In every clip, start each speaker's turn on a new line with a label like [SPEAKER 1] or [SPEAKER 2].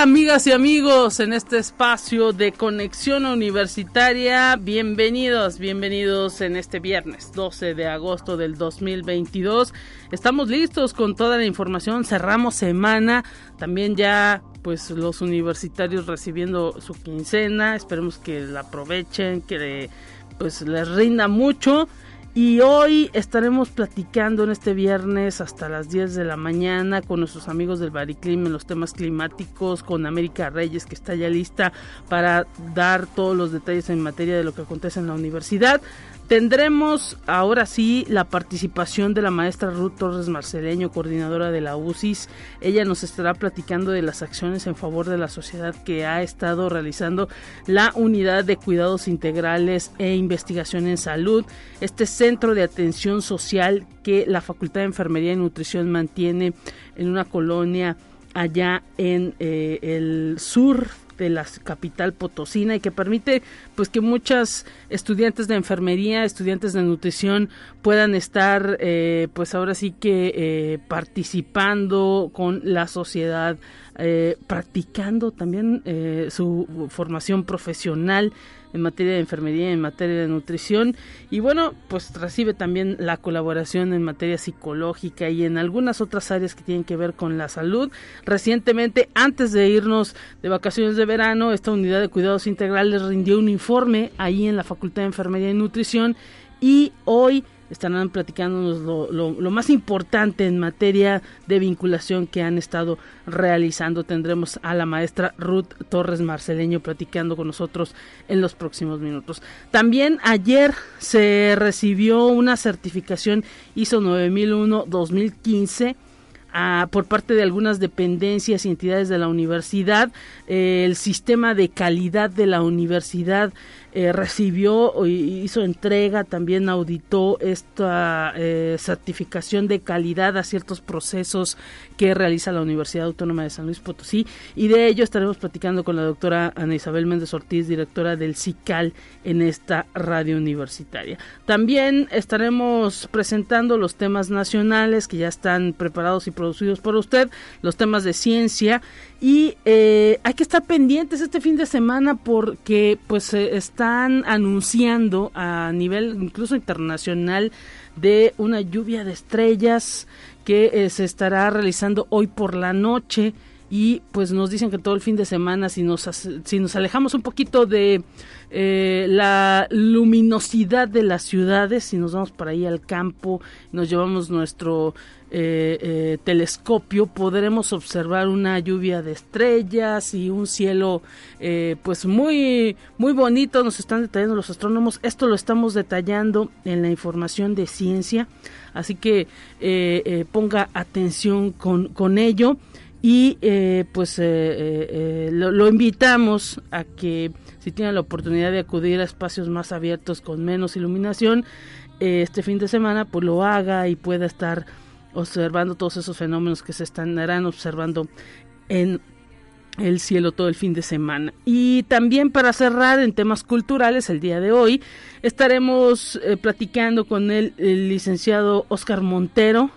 [SPEAKER 1] Amigas y amigos en este espacio de conexión universitaria. Bienvenidos, bienvenidos en este viernes 12 de agosto del 2022. Estamos listos con toda la información, cerramos semana, también ya pues los universitarios recibiendo su quincena, esperemos que la aprovechen, que pues les rinda mucho. Y hoy estaremos platicando en este viernes hasta las 10 de la mañana con nuestros amigos del Bariclim en los temas climáticos, con América Reyes que está ya lista para dar todos los detalles en materia de lo que acontece en la universidad. Tendremos ahora sí la participación de la maestra Ruth Torres Marceleño, coordinadora de la UCIS. Ella nos estará platicando de las acciones en favor de la sociedad que ha estado realizando la Unidad de Cuidados Integrales e Investigación en Salud, este centro de atención social que la Facultad de Enfermería y Nutrición mantiene en una colonia allá en eh, el sur de la capital potosina y que permite pues que muchas estudiantes de enfermería, estudiantes de nutrición puedan estar eh, pues ahora sí que eh, participando con la sociedad, eh, practicando también su formación profesional en materia de enfermería, en materia de nutrición y bueno, pues recibe también la colaboración en materia psicológica y en algunas otras áreas que tienen que ver con la salud. Recientemente, antes de irnos de vacaciones de verano, esta unidad de cuidados integrales rindió un informe ahí en la Facultad de Enfermería y Nutrición y hoy estarán platicándonos lo, más importante en materia de vinculación que han estado realizando. Tendremos a la maestra Ruth Torres Marceleño platicando con nosotros en los próximos minutos. También ayer se recibió una certificación ISO 9001-2015 ah, por parte de algunas dependencias y entidades de la universidad. Eh, el sistema de calidad de la universidad eh, recibió y hizo entrega, también auditó esta eh, certificación de calidad a ciertos procesos que realiza la Universidad Autónoma de San Luis Potosí y de ello estaremos platicando con la doctora Ana Isabel Méndez Ortiz, directora del CICAL en esta radio universitaria. También estaremos presentando los temas nacionales que ya están preparados y producidos por usted, los temas de ciencia y eh, hay que estar pendientes este fin de semana porque pues están anunciando a nivel incluso internacional de una lluvia de estrellas que eh, se estará realizando hoy por la noche y pues nos dicen que todo el fin de semana si nos si nos alejamos un poquito de eh, la luminosidad de las ciudades si nos vamos por ahí al campo nos llevamos nuestro eh, eh, telescopio podremos observar una lluvia de estrellas y un cielo eh, pues muy muy bonito. Nos están detallando los astrónomos. Esto lo estamos detallando en la información de ciencia. Así que ponga atención con, con ello. Y pues lo, lo invitamos a que si tiene la oportunidad de acudir a espacios más abiertos con menos iluminación este fin de semana pues lo haga y pueda estar observando todos esos fenómenos que se estarán observando en el cielo todo el fin de semana. Y también para cerrar en temas culturales, el día de hoy estaremos eh, platicando con el, licenciado Oscar Montero.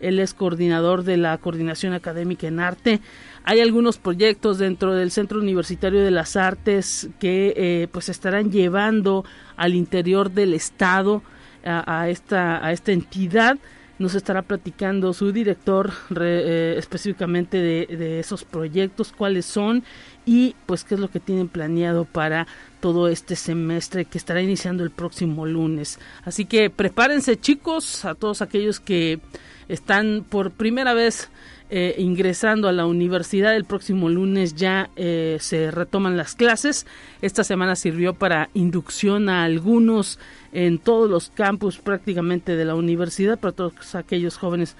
[SPEAKER 1] Él es coordinador de la Coordinación Académica en Arte. Hay algunos proyectos dentro del Centro Universitario de las Artes que eh, pues estarán llevando al interior del Estado a esta, a esta entidad nos estará platicando su director eh, específicamente de, esos proyectos, cuáles son y pues qué es lo que tienen planeado para todo este semestre que estará iniciando el próximo lunes. Así que prepárense chicos, a todos aquellos que están por primera vez eh, ingresando a la universidad. El próximo lunes ya eh, se retoman las clases. Esta semana sirvió para inducción a algunos en todos los campus prácticamente de la universidad, para todos aquellos jóvenes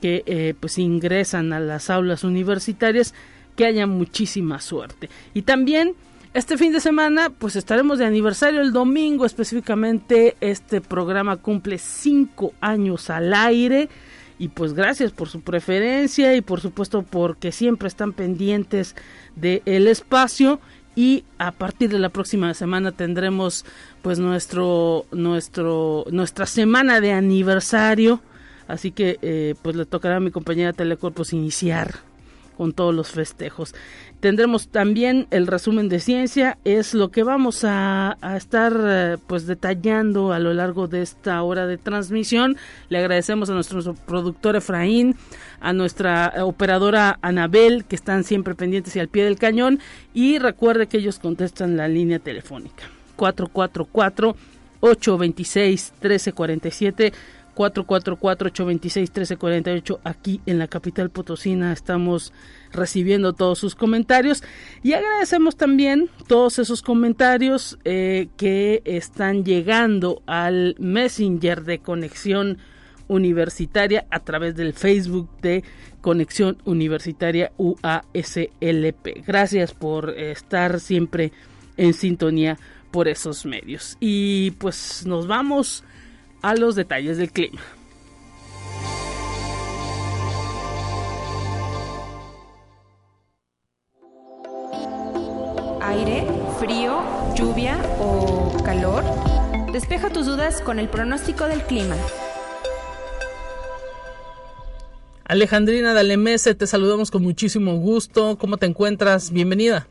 [SPEAKER 1] que eh, pues ingresan a las aulas universitarias, que haya muchísima suerte. Y también Este fin de semana, pues estaremos de aniversario el domingo, específicamente este programa cumple cinco años al aire. Y pues gracias por su preferencia y por supuesto porque siempre están pendientes del espacio. Y a partir de la próxima semana tendremos pues nuestro, nuestro, nuestra semana de aniversario. Así que eh, pues le tocará a mi compañera Telecorpos iniciar con todos los festejos. Tendremos también el resumen de ciencia, es lo que vamos a, estar eh, pues detallando a lo largo de esta hora de transmisión. Le agradecemos a nuestro productor Efraín, a nuestra operadora Anabel, que están siempre pendientes y al pie del cañón. Y recuerde que ellos contestan la línea telefónica 444 826 1347 444-826-1348 aquí en la capital potosina. Estamos recibiendo todos sus comentarios y agradecemos también todos esos comentarios eh, que están llegando al Messenger de Conexión Universitaria a través del Facebook de Conexión Universitaria UASLP. Gracias por estar siempre en sintonía por esos medios. Y pues nos vamos a los detalles del clima.
[SPEAKER 2] Aire, frío, lluvia o calor. Despeja tus dudas con el pronóstico del clima.
[SPEAKER 1] Alejandrina Dalemese, te saludamos con muchísimo gusto. ¿Cómo te encuentras? Bienvenida.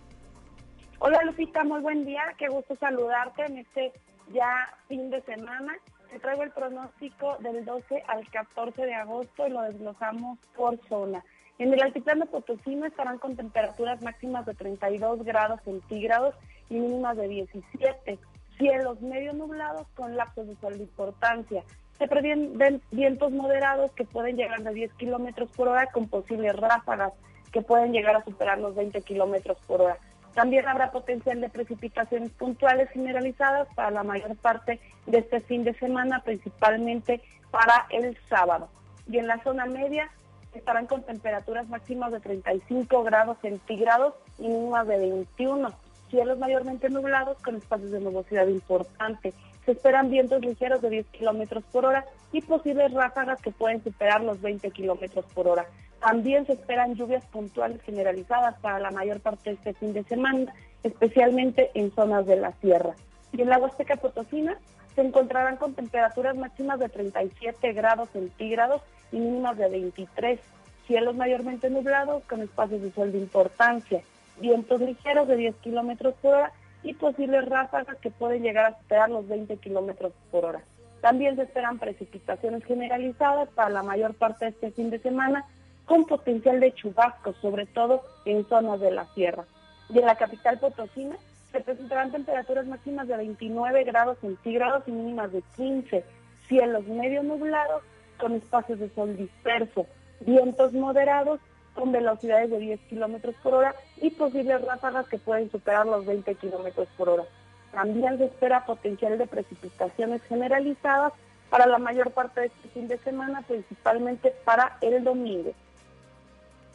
[SPEAKER 3] Hola Lupita, muy buen día. Qué gusto saludarte en este ya fin de semana. Te traigo el pronóstico del 12 al 14 de agosto y lo desglosamos por zona. En el altiplano potosino estarán con temperaturas máximas de 32 grados centígrados y mínimas de 17. Cielos medio nublados con lapsos de sol importancia. Se previenen vientos moderados que pueden llegar de 10 kilómetros por hora con posibles ráfagas que pueden llegar a superar los 20 kilómetros por hora. También habrá potencial de precipitaciones puntuales generalizadas para la mayor parte de este fin de semana, principalmente para el sábado. Y en la zona media estarán con temperaturas máximas de 35 grados centígrados y mínimas de 21. Cielos mayormente nublados con espacios de nubosidad importante. Se esperan vientos ligeros de 10 kilómetros por hora y posibles ráfagas que pueden superar los 20 kilómetros por hora. También se esperan lluvias puntuales generalizadas para la mayor parte de este fin de semana, especialmente en zonas de la sierra. Y en la Huasteca Potosina se encontrarán con temperaturas máximas de 37 grados centígrados y mínimas de 23. Cielos mayormente nublados con espacios de sol de importancia. Vientos ligeros de 10 kilómetros por hora y posibles ráfagas que pueden llegar a superar los 20 kilómetros por hora. También se esperan precipitaciones generalizadas para la mayor parte de este fin de semana con potencial de chubascos, sobre todo en zonas de la sierra. Y en la capital potosina se presentarán temperaturas máximas de 29 grados centígrados y mínimas de 15, cielos medio nublados con espacios de sol disperso, vientos moderados con velocidades de 10 kilómetros por hora y posibles ráfagas que pueden superar los 20 kilómetros por hora. También se espera potencial de precipitaciones generalizadas para la mayor parte de este fin de semana, principalmente para el domingo.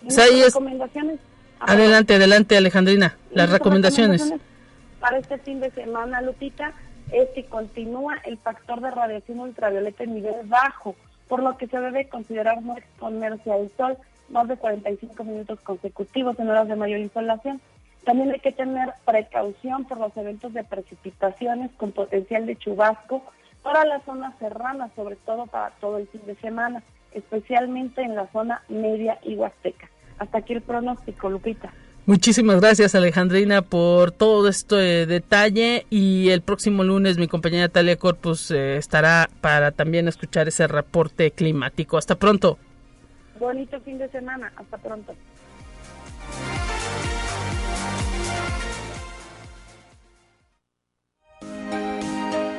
[SPEAKER 1] Recomendaciones. Adelante, adelante Alejandrina, las recomendaciones.
[SPEAKER 3] Para este fin de semana, Lupita, es que continúa el factor de radiación ultravioleta en nivel bajo, por lo que se debe considerar no exponerse al sol más de 45 minutos consecutivos en horas de mayor insolación. También hay que tener precaución por los eventos de precipitaciones con potencial de chubasco para las zonas serranas, sobre todo para todo el fin de semana especialmente en la zona media y huasteca. Hasta aquí el pronóstico, Lupita.
[SPEAKER 1] Muchísimas gracias Alejandrina por todo este detalle y el próximo lunes mi compañera Talia Corpus eh, estará para también escuchar ese reporte climático. Hasta pronto.
[SPEAKER 3] Bonito fin de semana. Hasta pronto.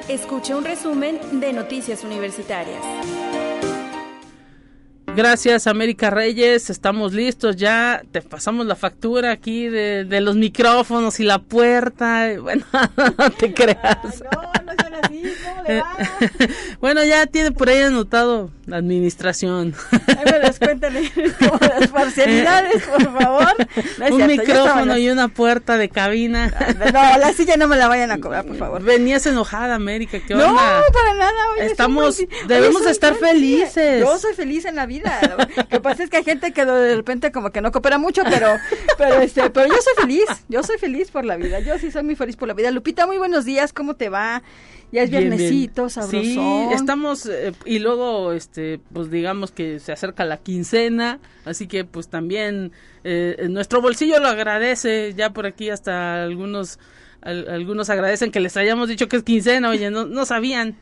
[SPEAKER 2] Escuche un resumen de Noticias Universitarias.
[SPEAKER 1] Gracias, América Reyes. Estamos listos ya. Te pasamos la factura aquí de, los micrófonos y la puerta. Bueno, no te creas.
[SPEAKER 4] no, no
[SPEAKER 1] bueno, ya tiene por ahí anotado la administración.
[SPEAKER 4] me descuéntale como las parcialidades, por favor.
[SPEAKER 1] un micrófono y una puerta de cabina.
[SPEAKER 4] No, la silla no me la vayan a cobrar, por favor.
[SPEAKER 1] Venías enojada, América, ¿qué
[SPEAKER 4] onda? No, para nada.
[SPEAKER 1] Estamos, debemos estar felices.
[SPEAKER 4] Yo soy feliz en la vida. Lo que pasa es que hay gente que de repente como que no coopera mucho, pero, pero este, pero yo soy feliz. Yo soy feliz por la vida. Yo sí soy muy feliz por la vida. Lupita, muy buenos días. ¿Cómo te va? Ya es viernesito, sabrosón.
[SPEAKER 1] Sí, estamos, eh, y luego, este, pues digamos que se acerca la quincena, así que pues también eh, nuestro bolsillo lo agradece, ya por aquí hasta algunos, algunos agradecen que les hayamos dicho que es quincena, oye, no, no sabían.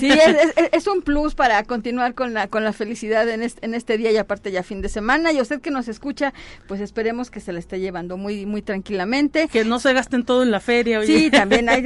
[SPEAKER 4] Sí, es, es, un plus para continuar con la, con la felicidad en este, en este día y aparte ya fin de semana. Y usted que nos escucha, pues esperemos que se la esté llevando muy, muy tranquilamente.
[SPEAKER 1] Que no se gasten todo en la feria.
[SPEAKER 4] Sí, también hay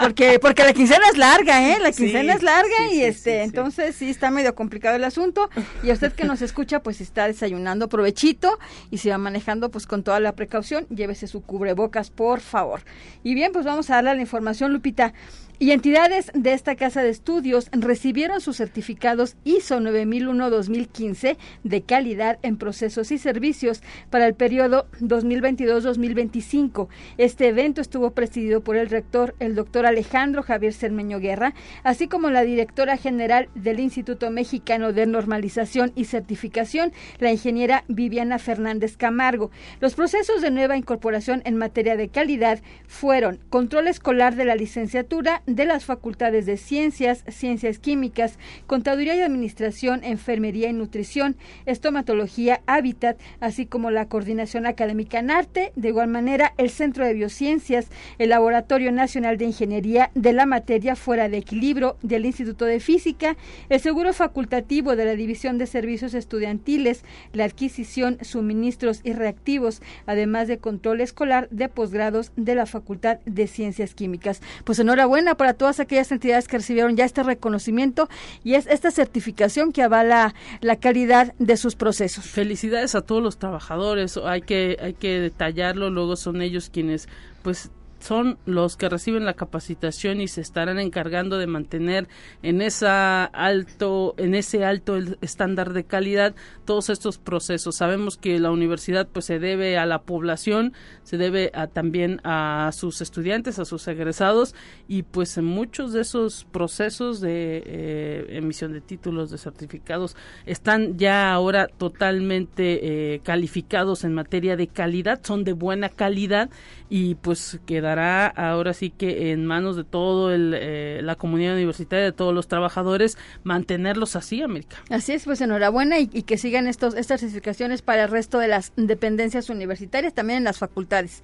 [SPEAKER 4] porque, porque la quincena es larga, ¿eh? La quincena es larga y este, entonces sí está medio complicado el asunto. Y a usted que nos escucha, pues está desayunando provechito y se va manejando pues con toda la precaución, llévese su cubrebocas, por favor. Y bien, pues vamos a darle la información, Lupita. Y entidades de esta casa de estudios recibieron sus certificados ISO 9001-2015 de calidad en procesos y servicios para el periodo 2022-2025. Este evento estuvo presidido por el rector, el doctor Alejandro Javier Cermeño Guerra, así como la directora general del Instituto Mexicano de Normalización y Certificación, la ingeniera Viviana Fernández Camargo. Los procesos de nueva incorporación en materia de calidad fueron control escolar de la licenciatura, de las facultades de Ciencias, Ciencias Químicas, Contaduría y Administración, Enfermería y Nutrición, Estomatología, Hábitat, así como la Coordinación Académica en Arte, de igual manera el Centro de Biociencias, el Laboratorio Nacional de Ingeniería de la Materia Fuera de Equilibrio del Instituto de Física, el Seguro Facultativo de la División de Servicios Estudiantiles, la adquisición, suministros y reactivos, además de control escolar de posgrados de la Facultad de Ciencias Químicas. Pues enhorabuena para todas aquellas entidades que recibieron ya este reconocimiento y es esta certificación que avala la calidad de sus procesos.
[SPEAKER 1] Felicidades a todos los trabajadores, hay que hay que detallarlo, luego son ellos quienes pues son los que reciben la capacitación y se estarán encargando de mantener en esa alto en ese alto estándar de calidad todos estos procesos. Sabemos que la universidad pues se debe a la población se debe a, también a sus estudiantes a sus egresados y pues en muchos de esos procesos de eh, emisión de títulos de certificados están ya ahora totalmente eh, calificados en materia de calidad son de buena calidad y pues ahora sí que en manos de todo el, eh, la comunidad universitaria, de todos los trabajadores, mantenerlos así, América.
[SPEAKER 4] Así es, pues enhorabuena y, que sigan estos, estas certificaciones para el resto de las dependencias universitarias, también en las facultades.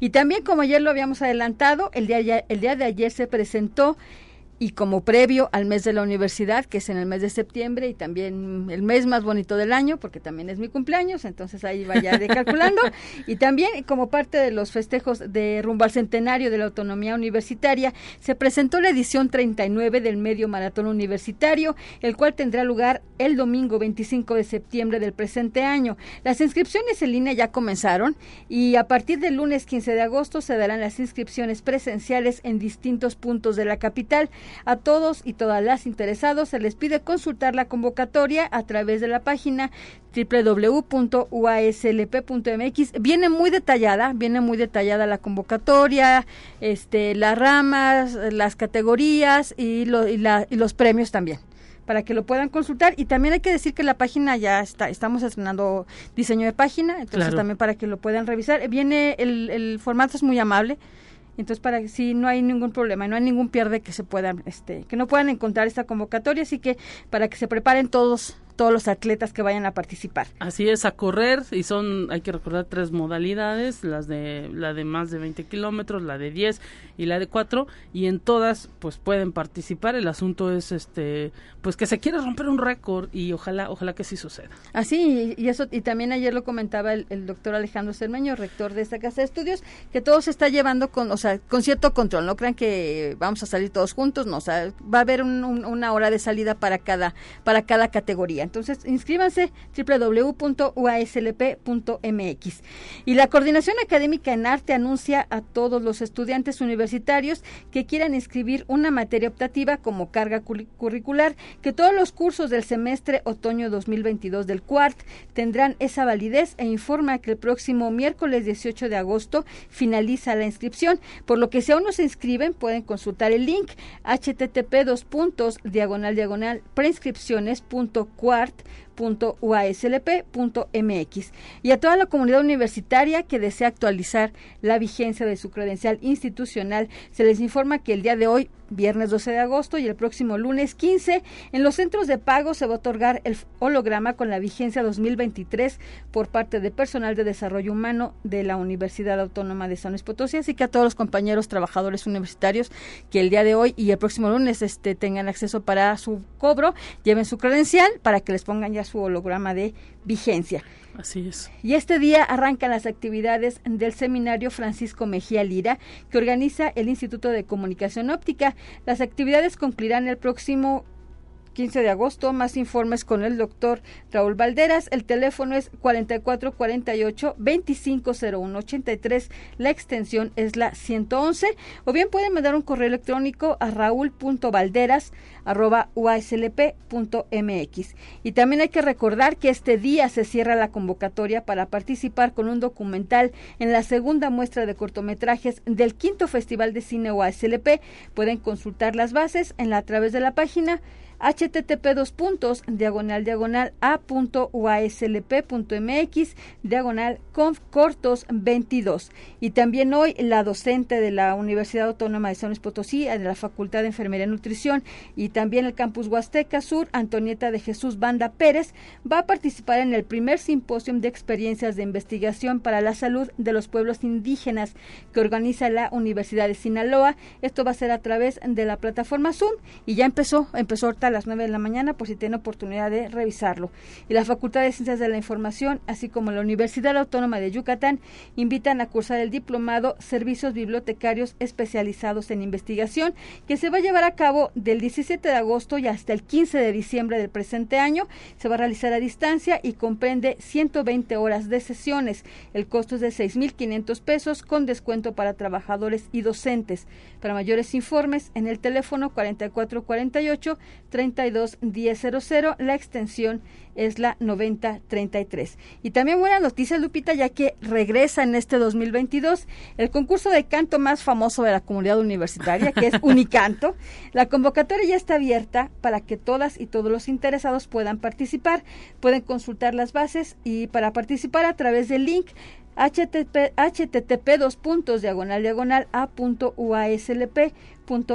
[SPEAKER 4] Y también, como ayer lo habíamos adelantado, el día, el día de ayer se presentó y como previo al mes de la universidad, que es en el mes de septiembre y también el mes más bonito del año, porque también es mi cumpleaños, entonces ahí vaya de calculando, y también como parte de los festejos de rumbo al centenario de la autonomía universitaria, se presentó la edición 39 del medio maratón universitario, el cual tendrá lugar el domingo 25 de septiembre del presente año. Las inscripciones en línea ya comenzaron y a partir del lunes 15 de agosto se darán las inscripciones presenciales en distintos puntos de la capital. A todos y todas las interesados se les pide consultar la convocatoria a través de la página www.uaslp.mx. Viene muy detallada, viene muy detallada la convocatoria, este, las ramas, las categorías y, los premios también para que lo puedan consultar. Y también hay que decir que la página ya está estamos estrenando diseño de página entonces también para que lo puedan revisar. Viene el, el formato es muy amable entonces, para que si no hay ningún problema, no hay ningún pierde que se puedan, este, que no puedan encontrar esta convocatoria, así que para que se preparen todos todos los atletas que vayan a participar.
[SPEAKER 1] Así es, a correr, y son, hay que recordar, tres modalidades, las de, la de más de 20 kilómetros, la de 10 y la de 4, y en todas, pues pueden participar, el asunto es, este, pues que se quiere romper un récord, y ojalá, ojalá que sí suceda.
[SPEAKER 4] Así, y, eso, y también ayer lo comentaba el, doctor Alejandro Cermeño, rector de esta casa de estudios, que todo se está llevando con, o sea, con cierto control, no crean que vamos a salir todos juntos, no, o sea, va a haber una hora de salida para cada, para cada categoría Entonces, inscríbanse www.uaslp.mx. Y la Coordinación Académica en Arte anuncia a todos los estudiantes universitarios que quieran inscribir una materia optativa como carga curricular que todos los cursos del semestre otoño 2022 del CUART tendrán esa validez e informa que el próximo miércoles 18 de agosto finaliza la inscripción, por lo que si aún no se inscriben pueden consultar el link http dos puntos diagonal diagonal preinscripciones.cuart Уарт mx y a toda la comunidad universitaria que desea actualizar la vigencia de su credencial institucional. Se les informa que el día de hoy viernes 12 de agosto y el próximo lunes 15 en los centros de pago se va a otorgar el holograma con la vigencia 2023 por parte de personal de desarrollo humano de la Universidad Autónoma de San Luis Potosí. Así que a todos los compañeros trabajadores universitarios que el día de hoy y el próximo lunes este tengan acceso para su cobro lleven su credencial para que les pongan ya su holograma de vigencia.
[SPEAKER 1] Así es.
[SPEAKER 4] Y este día arrancan las actividades del seminario Francisco Mejía Lira, que organiza el Instituto de Comunicación Óptica. Las actividades concluirán el próximo 15 de agosto. Más informes con el doctor Raúl Valderas. El teléfono es 4448-250183. La extensión es la 111. O bien pueden mandar un correo electrónico a raúl.valderas uaslp.mx. Y también hay que recordar que este día se cierra la convocatoria para participar con un documental en la segunda muestra de cortometrajes del quinto Festival de Cine UASLP. Pueden consultar las bases en la, a través de la página http dos puntos diagonal diagonal a punto uaslp.mx diagonal conf cortos 22 y también hoy la docente de la Universidad Autónoma de San Luis Potosí de la Facultad de Enfermería y Nutrición y también el campus Huasteca Sur Antonieta de Jesús Banda Pérez va a participar en el primer simposio de experiencias de investigación para la salud de los pueblos indígenas que organiza la Universidad de Sinaloa esto va a ser a través de la plataforma Zoom y ya empezó empezó ahorita las 9 de la mañana por si tiene oportunidad de revisarlo. Y la Facultad de Ciencias de la Información, así como la Universidad Autónoma de Yucatán, invitan a cursar el diplomado Servicios Bibliotecarios Especializados en Investigación, que se va a llevar a cabo del 17 de agosto y hasta el 15 de diciembre del presente año. Se va a realizar a distancia y comprende 120 horas de sesiones. El costo es de 6.500 pesos con descuento para trabajadores y docentes. Para mayores informes, en el teléfono 4448 321000, la extensión es la 9033. Y también buena noticia, Lupita, ya que regresa en este 2022 el concurso de canto más famoso de la comunidad universitaria, que es Unicanto. La convocatoria ya está abierta para que todas y todos los interesados puedan participar. Pueden consultar las bases y para participar a través del link http, http dos puntos diagonal diagonal a punto uaslp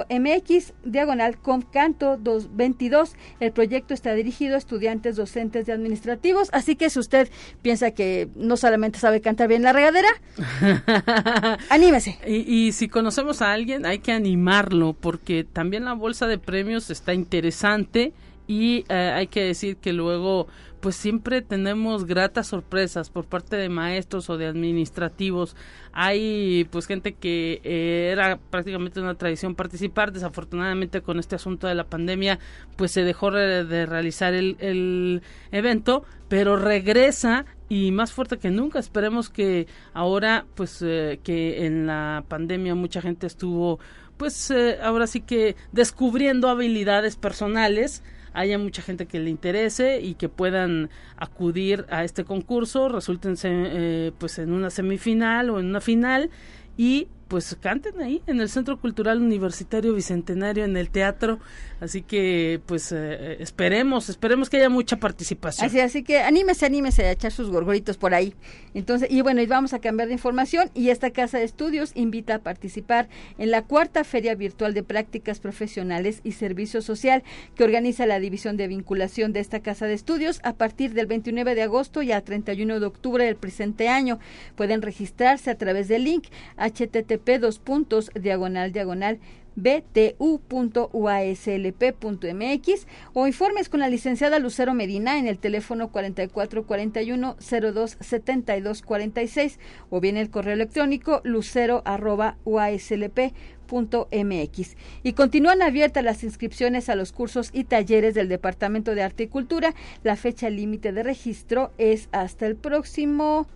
[SPEAKER 4] mx diagonal canto 222 el proyecto está dirigido a estudiantes docentes y administrativos así que si usted piensa que no solamente sabe cantar bien la regadera anímese.
[SPEAKER 1] Y, y si conocemos a alguien hay que animarlo porque también la bolsa de premios está interesante y eh, hay que decir que luego pues siempre tenemos gratas sorpresas por parte de maestros o de administrativos. Hay pues gente que eh, era prácticamente una tradición participar, desafortunadamente con este asunto de la pandemia pues se dejó de realizar el, el evento, pero regresa y más fuerte que nunca. Esperemos que ahora pues eh, que en la pandemia mucha gente estuvo pues ahora sí que descubriendo habilidades personales haya mucha gente que le interese y que puedan acudir a este concurso, resulten eh, pues en una semifinal o en una final y pues canten ahí en el Centro Cultural Universitario Bicentenario en el teatro. Así que pues eh, esperemos esperemos que haya mucha participación.
[SPEAKER 4] Así así que anímese anímese a echar sus gorgoritos por ahí. Entonces y bueno y vamos a cambiar de información y esta casa de estudios invita a participar en la cuarta feria virtual de prácticas profesionales y servicio social que organiza la división de vinculación de esta casa de estudios a partir del 29 de agosto y al 31 de octubre del presente año. Pueden registrarse a través del link http http dos puntos diagonal diagonal btu.uaslp.mx o informes con la licenciada Lucero Medina en el teléfono 4441-027246 o bien el correo electrónico lucero.uaslp.mx. Y continúan abiertas las inscripciones a los cursos y talleres del Departamento de Arte y Cultura. La fecha límite de registro es hasta el próximo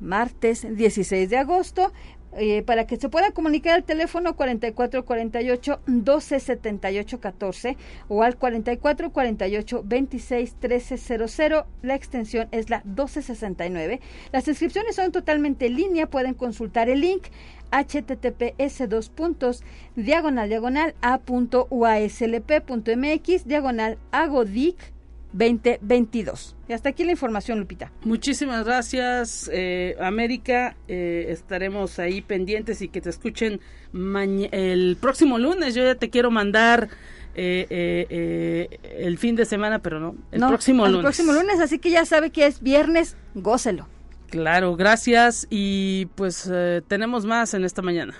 [SPEAKER 4] martes 16 de agosto. Eh, para que se pueda comunicar al teléfono 4448 1278 14 o al 4448 26 1300. La extensión es la 1269. Las inscripciones son totalmente en línea. Pueden consultar el link https dos puntos diagonal diagonal a.uaslp.mx diagonal agodic 2022. Y hasta aquí la información, Lupita.
[SPEAKER 1] Muchísimas gracias, eh, América. Eh, estaremos ahí pendientes y que te escuchen el próximo lunes. Yo ya te quiero mandar eh, el fin de semana, pero no, el próximo lunes.
[SPEAKER 4] El próximo lunes, así que ya sabe que es viernes, gócelo.
[SPEAKER 1] Claro, gracias y pues tenemos más en esta mañana.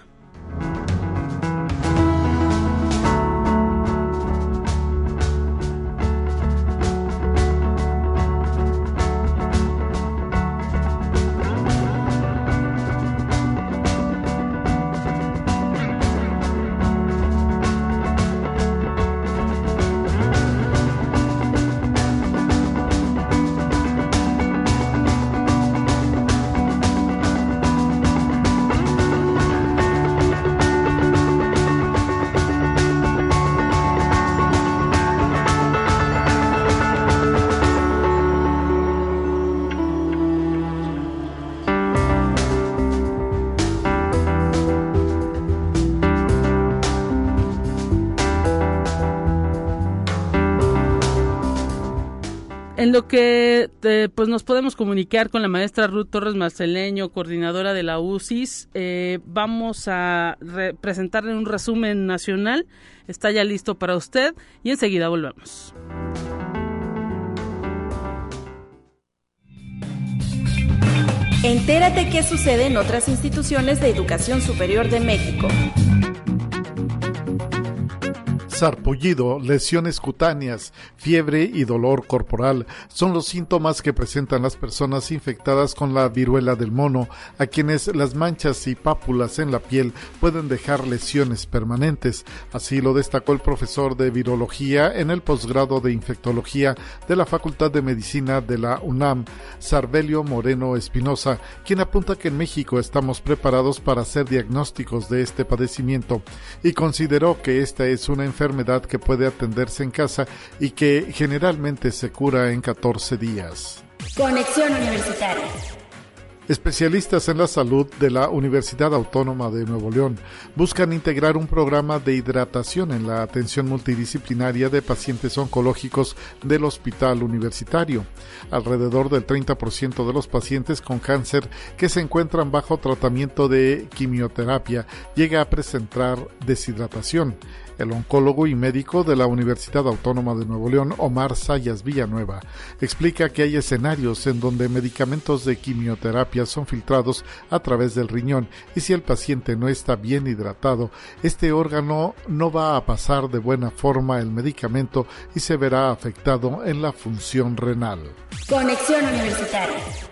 [SPEAKER 1] En lo que pues nos podemos comunicar con la maestra Ruth Torres Marceleño, coordinadora de la UCIS, eh, vamos a presentarle un resumen nacional. Está ya listo para usted y enseguida volvemos.
[SPEAKER 5] Entérate qué sucede en otras instituciones de educación superior de México
[SPEAKER 6] sarpullido, lesiones cutáneas, fiebre y dolor corporal son los síntomas que presentan las personas infectadas con la viruela del mono, a quienes las manchas y pápulas en la piel pueden dejar lesiones permanentes. Así lo destacó el profesor de virología en el posgrado de infectología de la Facultad de Medicina de la UNAM, Sarbelio Moreno Espinosa, quien apunta que en México estamos preparados para hacer diagnósticos de este padecimiento y consideró que esta es una enfermedad enfermedad que puede atenderse en casa y que generalmente se cura en 14 días.
[SPEAKER 5] Conexión Universitaria.
[SPEAKER 6] Especialistas en la salud de la Universidad Autónoma de Nuevo León buscan integrar un programa de hidratación en la atención multidisciplinaria de pacientes oncológicos del hospital universitario. Alrededor del 30% de los pacientes con cáncer que se encuentran bajo tratamiento de quimioterapia llega a presentar deshidratación. El oncólogo y médico de la Universidad Autónoma de Nuevo León, Omar Sayas Villanueva, explica que hay escenarios en donde medicamentos de quimioterapia son filtrados a través del riñón y si el paciente no está bien hidratado, este órgano no va a pasar de buena forma el medicamento y se verá afectado en la función renal.
[SPEAKER 5] Conexión Universitaria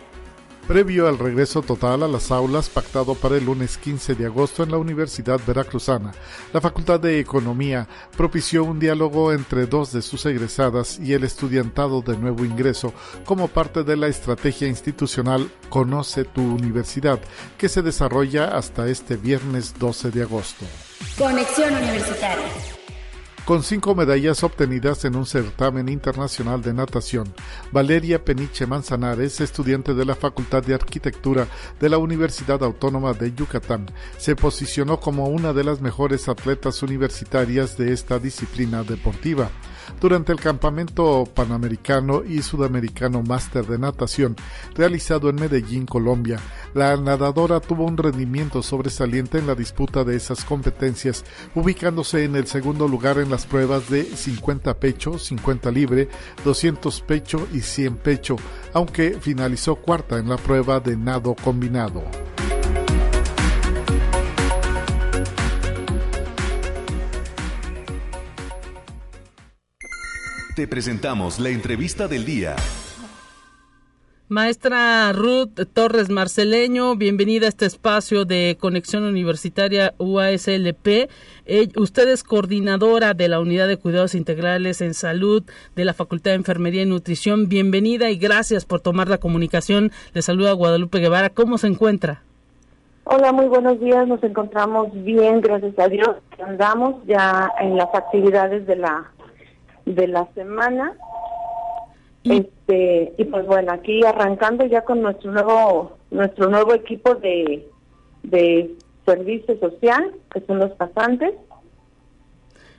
[SPEAKER 6] previo al regreso total a las aulas pactado para el lunes 15 de agosto en la Universidad Veracruzana. La Facultad de Economía propició un diálogo entre dos de sus egresadas y el estudiantado de nuevo ingreso como parte de la estrategia institucional Conoce tu Universidad, que se desarrolla hasta este viernes 12 de agosto.
[SPEAKER 5] Conexión Universitaria
[SPEAKER 6] con cinco medallas obtenidas en un certamen internacional de natación. Valeria Peniche Manzanares, estudiante de la Facultad de Arquitectura de la Universidad Autónoma de Yucatán, se posicionó como una de las mejores atletas universitarias de esta disciplina deportiva durante el campamento panamericano y sudamericano máster de natación realizado en Medellín, Colombia. La nadadora tuvo un rendimiento sobresaliente en la disputa de esas competencias, ubicándose en el segundo lugar en las pruebas de 50 pecho, 50 libre, 200 pecho y 100 pecho, aunque finalizó cuarta en la prueba de nado combinado.
[SPEAKER 7] Te presentamos la entrevista del día.
[SPEAKER 1] Maestra Ruth Torres Marceleño, bienvenida a este espacio de Conexión Universitaria UASLP. Eh, usted es coordinadora de la Unidad de Cuidados Integrales en Salud de la Facultad de Enfermería y Nutrición. Bienvenida y gracias por tomar la comunicación. Le saluda Guadalupe Guevara. ¿Cómo se encuentra?
[SPEAKER 8] Hola, muy buenos días. Nos encontramos bien, gracias a Dios. Andamos ya en las actividades de la de la semana este, y pues bueno, aquí arrancando ya con nuestro nuevo nuestro nuevo equipo de, de servicio social, que son los pasantes.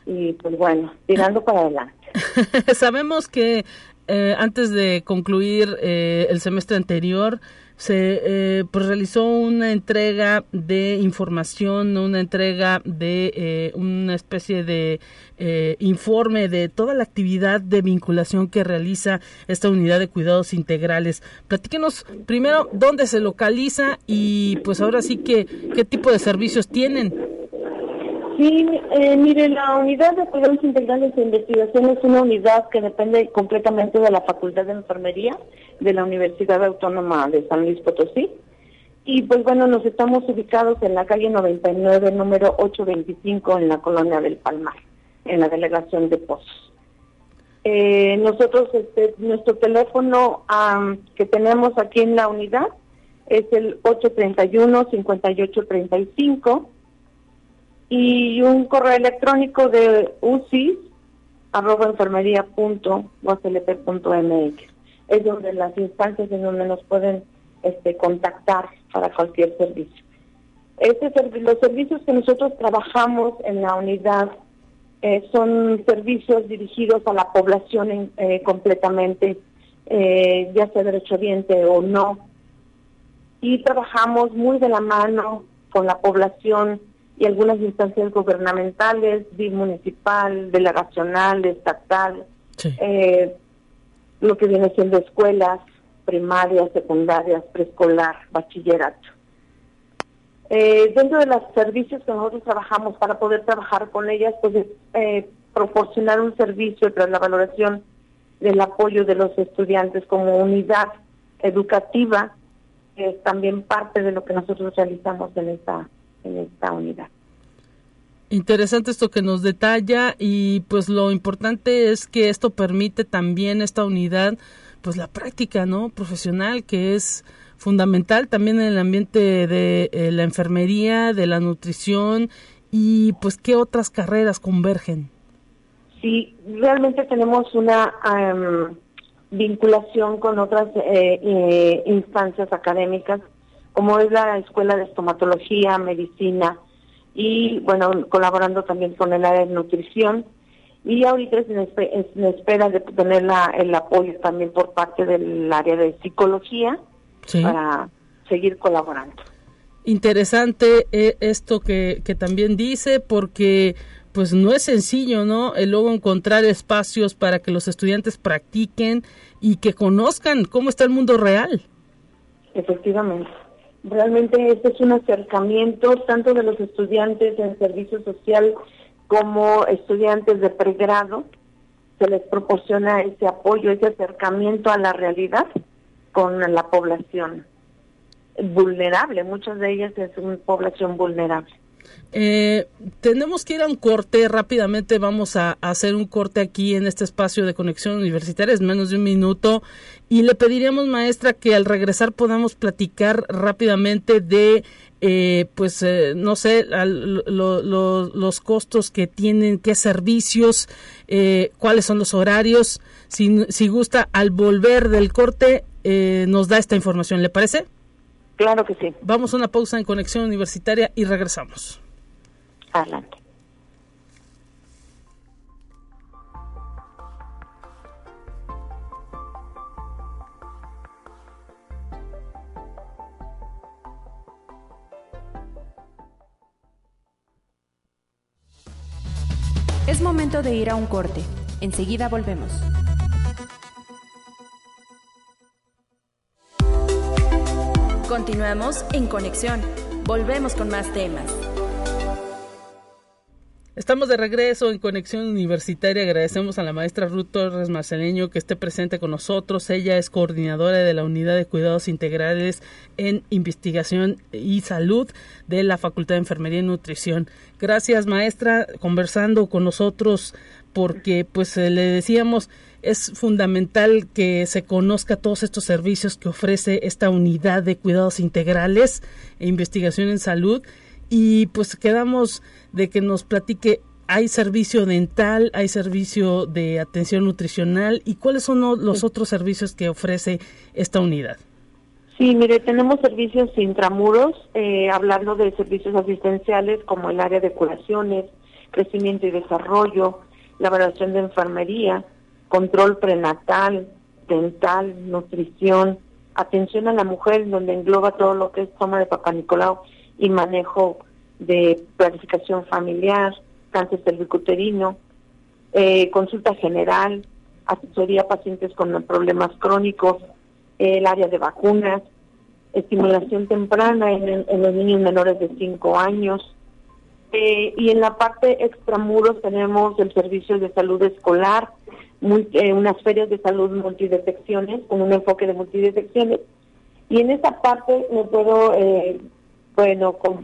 [SPEAKER 8] Y pues bueno, tirando para adelante.
[SPEAKER 1] Sabemos que eh, antes de concluir eh, el semestre anterior, se eh, pues realizó una entrega de información, una entrega de eh, una especie de eh, informe de toda la actividad de vinculación que realiza esta unidad de cuidados integrales. Platíquenos primero dónde se localiza y pues ahora sí que qué tipo de servicios tienen.
[SPEAKER 8] Sí, eh, mire, la unidad de cuidados integrales de investigación es una unidad que depende completamente de la Facultad de Enfermería de la Universidad Autónoma de San Luis Potosí. Y pues bueno, nos estamos ubicados en la calle 99, número 825, en la colonia del Palmar, en la delegación de Pozos. Eh, nosotros, este, nuestro teléfono que tenemos aquí en la unidad es el 831-5835 y un correo electrónico de ucis arroba enfermería punto mx. Es donde las instancias en donde nos pueden este contactar para cualquier servicio. Este los servicios que nosotros trabajamos en la unidad eh, son servicios dirigidos a la población eh, completamente eh, ya sea derechohabiente o no. Y trabajamos muy de la mano con la población y algunas instancias gubernamentales, municipal, delegacional, estatal, eh, lo que viene siendo escuelas primarias, secundarias, preescolar, bachillerato. Eh, dentro de los servicios que nosotros trabajamos para poder trabajar con ellas, pues eh, proporcionar un servicio tras la valoración del apoyo de los estudiantes como unidad educativa, que es también parte de lo que nosotros realizamos en esta en esta unidad.
[SPEAKER 1] Interesante esto que nos detalla y pues lo importante es que esto permite también esta unidad pues la práctica no profesional que es fundamental también en el ambiente de eh, la enfermería de la nutrición y pues qué otras carreras convergen
[SPEAKER 8] sí realmente tenemos una vinculación con otras eh, eh, instancias académicas como es la escuela de estomatología medicina y bueno, colaborando también con el área de nutrición. Y ahorita es en, espera de tener el apoyo también por parte del área de psicología para seguir colaborando.
[SPEAKER 1] Interesante eh, esto que, que también dice porque pues no es sencillo, ¿no? El luego encontrar espacios para que los estudiantes practiquen y que conozcan cómo está el mundo real.
[SPEAKER 8] Efectivamente. Realmente este es un acercamiento tanto de los estudiantes en servicio social como estudiantes de pregrado. Se les proporciona ese apoyo, ese acercamiento a la realidad con la población vulnerable. Muchas de ellas es una población vulnerable.
[SPEAKER 1] Eh, tenemos que ir a un corte rápidamente. Vamos a, hacer un corte aquí en este espacio de conexión universitaria, es menos de un minuto. Y le pediríamos, maestra, que al regresar podamos platicar rápidamente de, eh, pues, eh, no sé, los costos que tienen, qué servicios, eh, cuáles son los horarios. Si, si gusta, al volver del corte, nos da esta información. ¿Le parece?
[SPEAKER 8] Claro que sí.
[SPEAKER 1] Vamos a una pausa en conexión universitaria y regresamos.
[SPEAKER 8] Adelante.
[SPEAKER 2] Es momento de ir a un corte. Enseguida volvemos. Continuamos en conexión. Volvemos con más temas.
[SPEAKER 1] Estamos de regreso en Conexión Universitaria. Agradecemos a la maestra Ruth Torres Marceleño que esté presente con nosotros. Ella es coordinadora de la Unidad de Cuidados Integrales en Investigación y Salud de la Facultad de Enfermería y Nutrición. Gracias, maestra, conversando con nosotros porque, pues, eh, le decíamos, es fundamental que se conozca todos estos servicios que ofrece esta unidad de cuidados integrales e investigación en salud. Y pues quedamos de que nos platique hay servicio dental, hay servicio de atención nutricional y cuáles son los otros servicios que ofrece esta unidad.
[SPEAKER 8] Sí, mire, tenemos servicios intramuros, eh, hablando de servicios asistenciales como el área de curaciones, crecimiento y desarrollo, la evaluación de enfermería, control prenatal, dental, nutrición, atención a la mujer, donde engloba todo lo que es toma de papá Nicolau y manejo de planificación familiar, cáncer cervicuterino, eh, consulta general, asesoría a pacientes con problemas crónicos, el área de vacunas, estimulación temprana en, los niños menores de 5 años. Eh, y en la parte extramuros tenemos el servicio de salud escolar, eh, unas ferias de salud multidetecciones, con un enfoque de multidetecciones. Y en esa parte me puedo, eh, bueno, con,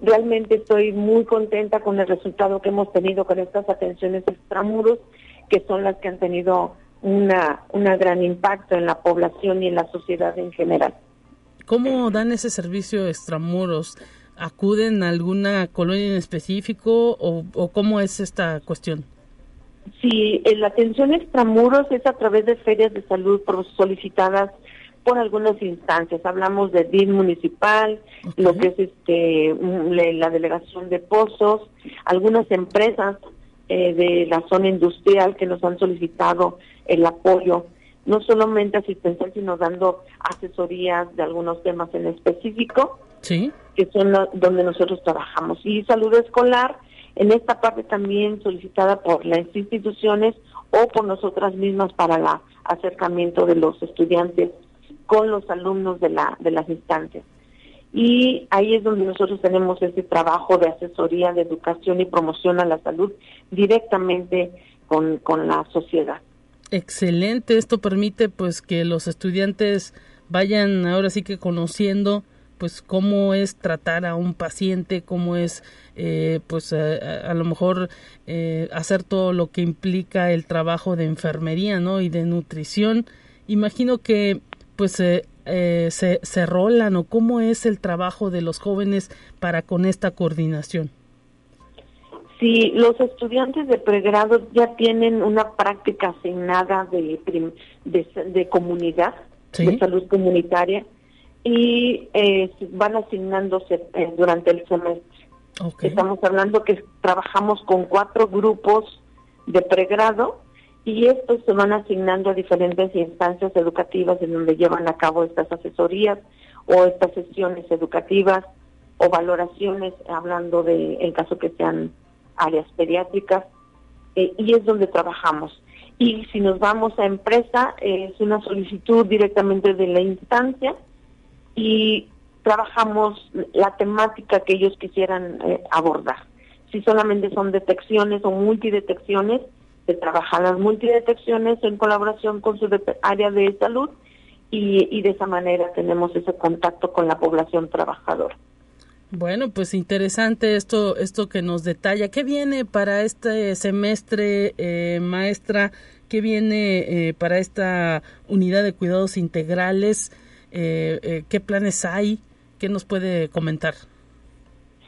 [SPEAKER 8] realmente estoy muy contenta con el resultado que hemos tenido con estas atenciones extramuros, que son las que han tenido una, una gran impacto en la población y en la sociedad en general.
[SPEAKER 1] ¿Cómo dan ese servicio extramuros? ¿Acuden a alguna colonia en específico o, o cómo es esta cuestión?
[SPEAKER 8] Sí, la atención extramuros es a través de ferias de salud solicitadas por algunas instancias. Hablamos de DIN municipal, lo que es este la delegación de pozos, algunas empresas eh, de la zona industrial que nos han solicitado el apoyo, no solamente asistencial, sino dando asesorías de algunos temas en específico,
[SPEAKER 1] ¿Sí?
[SPEAKER 8] que son donde nosotros trabajamos. Y salud escolar, en esta parte también solicitada por las instituciones o por nosotras mismas para el acercamiento de los estudiantes con los alumnos de, la, de las instancias. Y ahí es donde nosotros tenemos ese trabajo de asesoría, de educación y promoción a la salud directamente con, con la sociedad.
[SPEAKER 1] Excelente, esto permite pues que los estudiantes vayan ahora sí que conociendo pues cómo es tratar a un paciente, cómo es eh, pues a, lo mejor eh, hacer todo lo que implica el trabajo de enfermería, ¿no? Y de nutrición. Imagino que pues eh, eh, se, se rolan o cómo es el trabajo de los jóvenes para con esta coordinación?
[SPEAKER 8] Sí, los estudiantes de pregrado ya tienen una práctica asignada de, de, comunidad, de salud comunitaria, y eh, van asignándose durante el semestre. Estamos hablando que trabajamos con cuatro grupos de pregrado y estos se van asignando a diferentes instancias educativas en donde llevan a cabo estas asesorías o estas sesiones educativas o valoraciones, hablando de, en caso que sean áreas pediátricas, eh, y es donde trabajamos. Y si nos vamos a empresa, es una solicitud directamente de la instancia y trabajamos la temática que ellos quisieran eh, abordar. Si solamente son detecciones o multidetecciones, se trabajan las multidetecciones en colaboración con su área de salud y, de esa manera tenemos ese contacto con la población trabajadora.
[SPEAKER 1] Bueno, pues interesante esto, esto que nos detalla. ¿Qué viene para este semestre, eh, maestra? ¿Qué viene eh, para esta unidad de cuidados integrales? Eh, ¿Qué planes hay? ¿Qué nos puede comentar?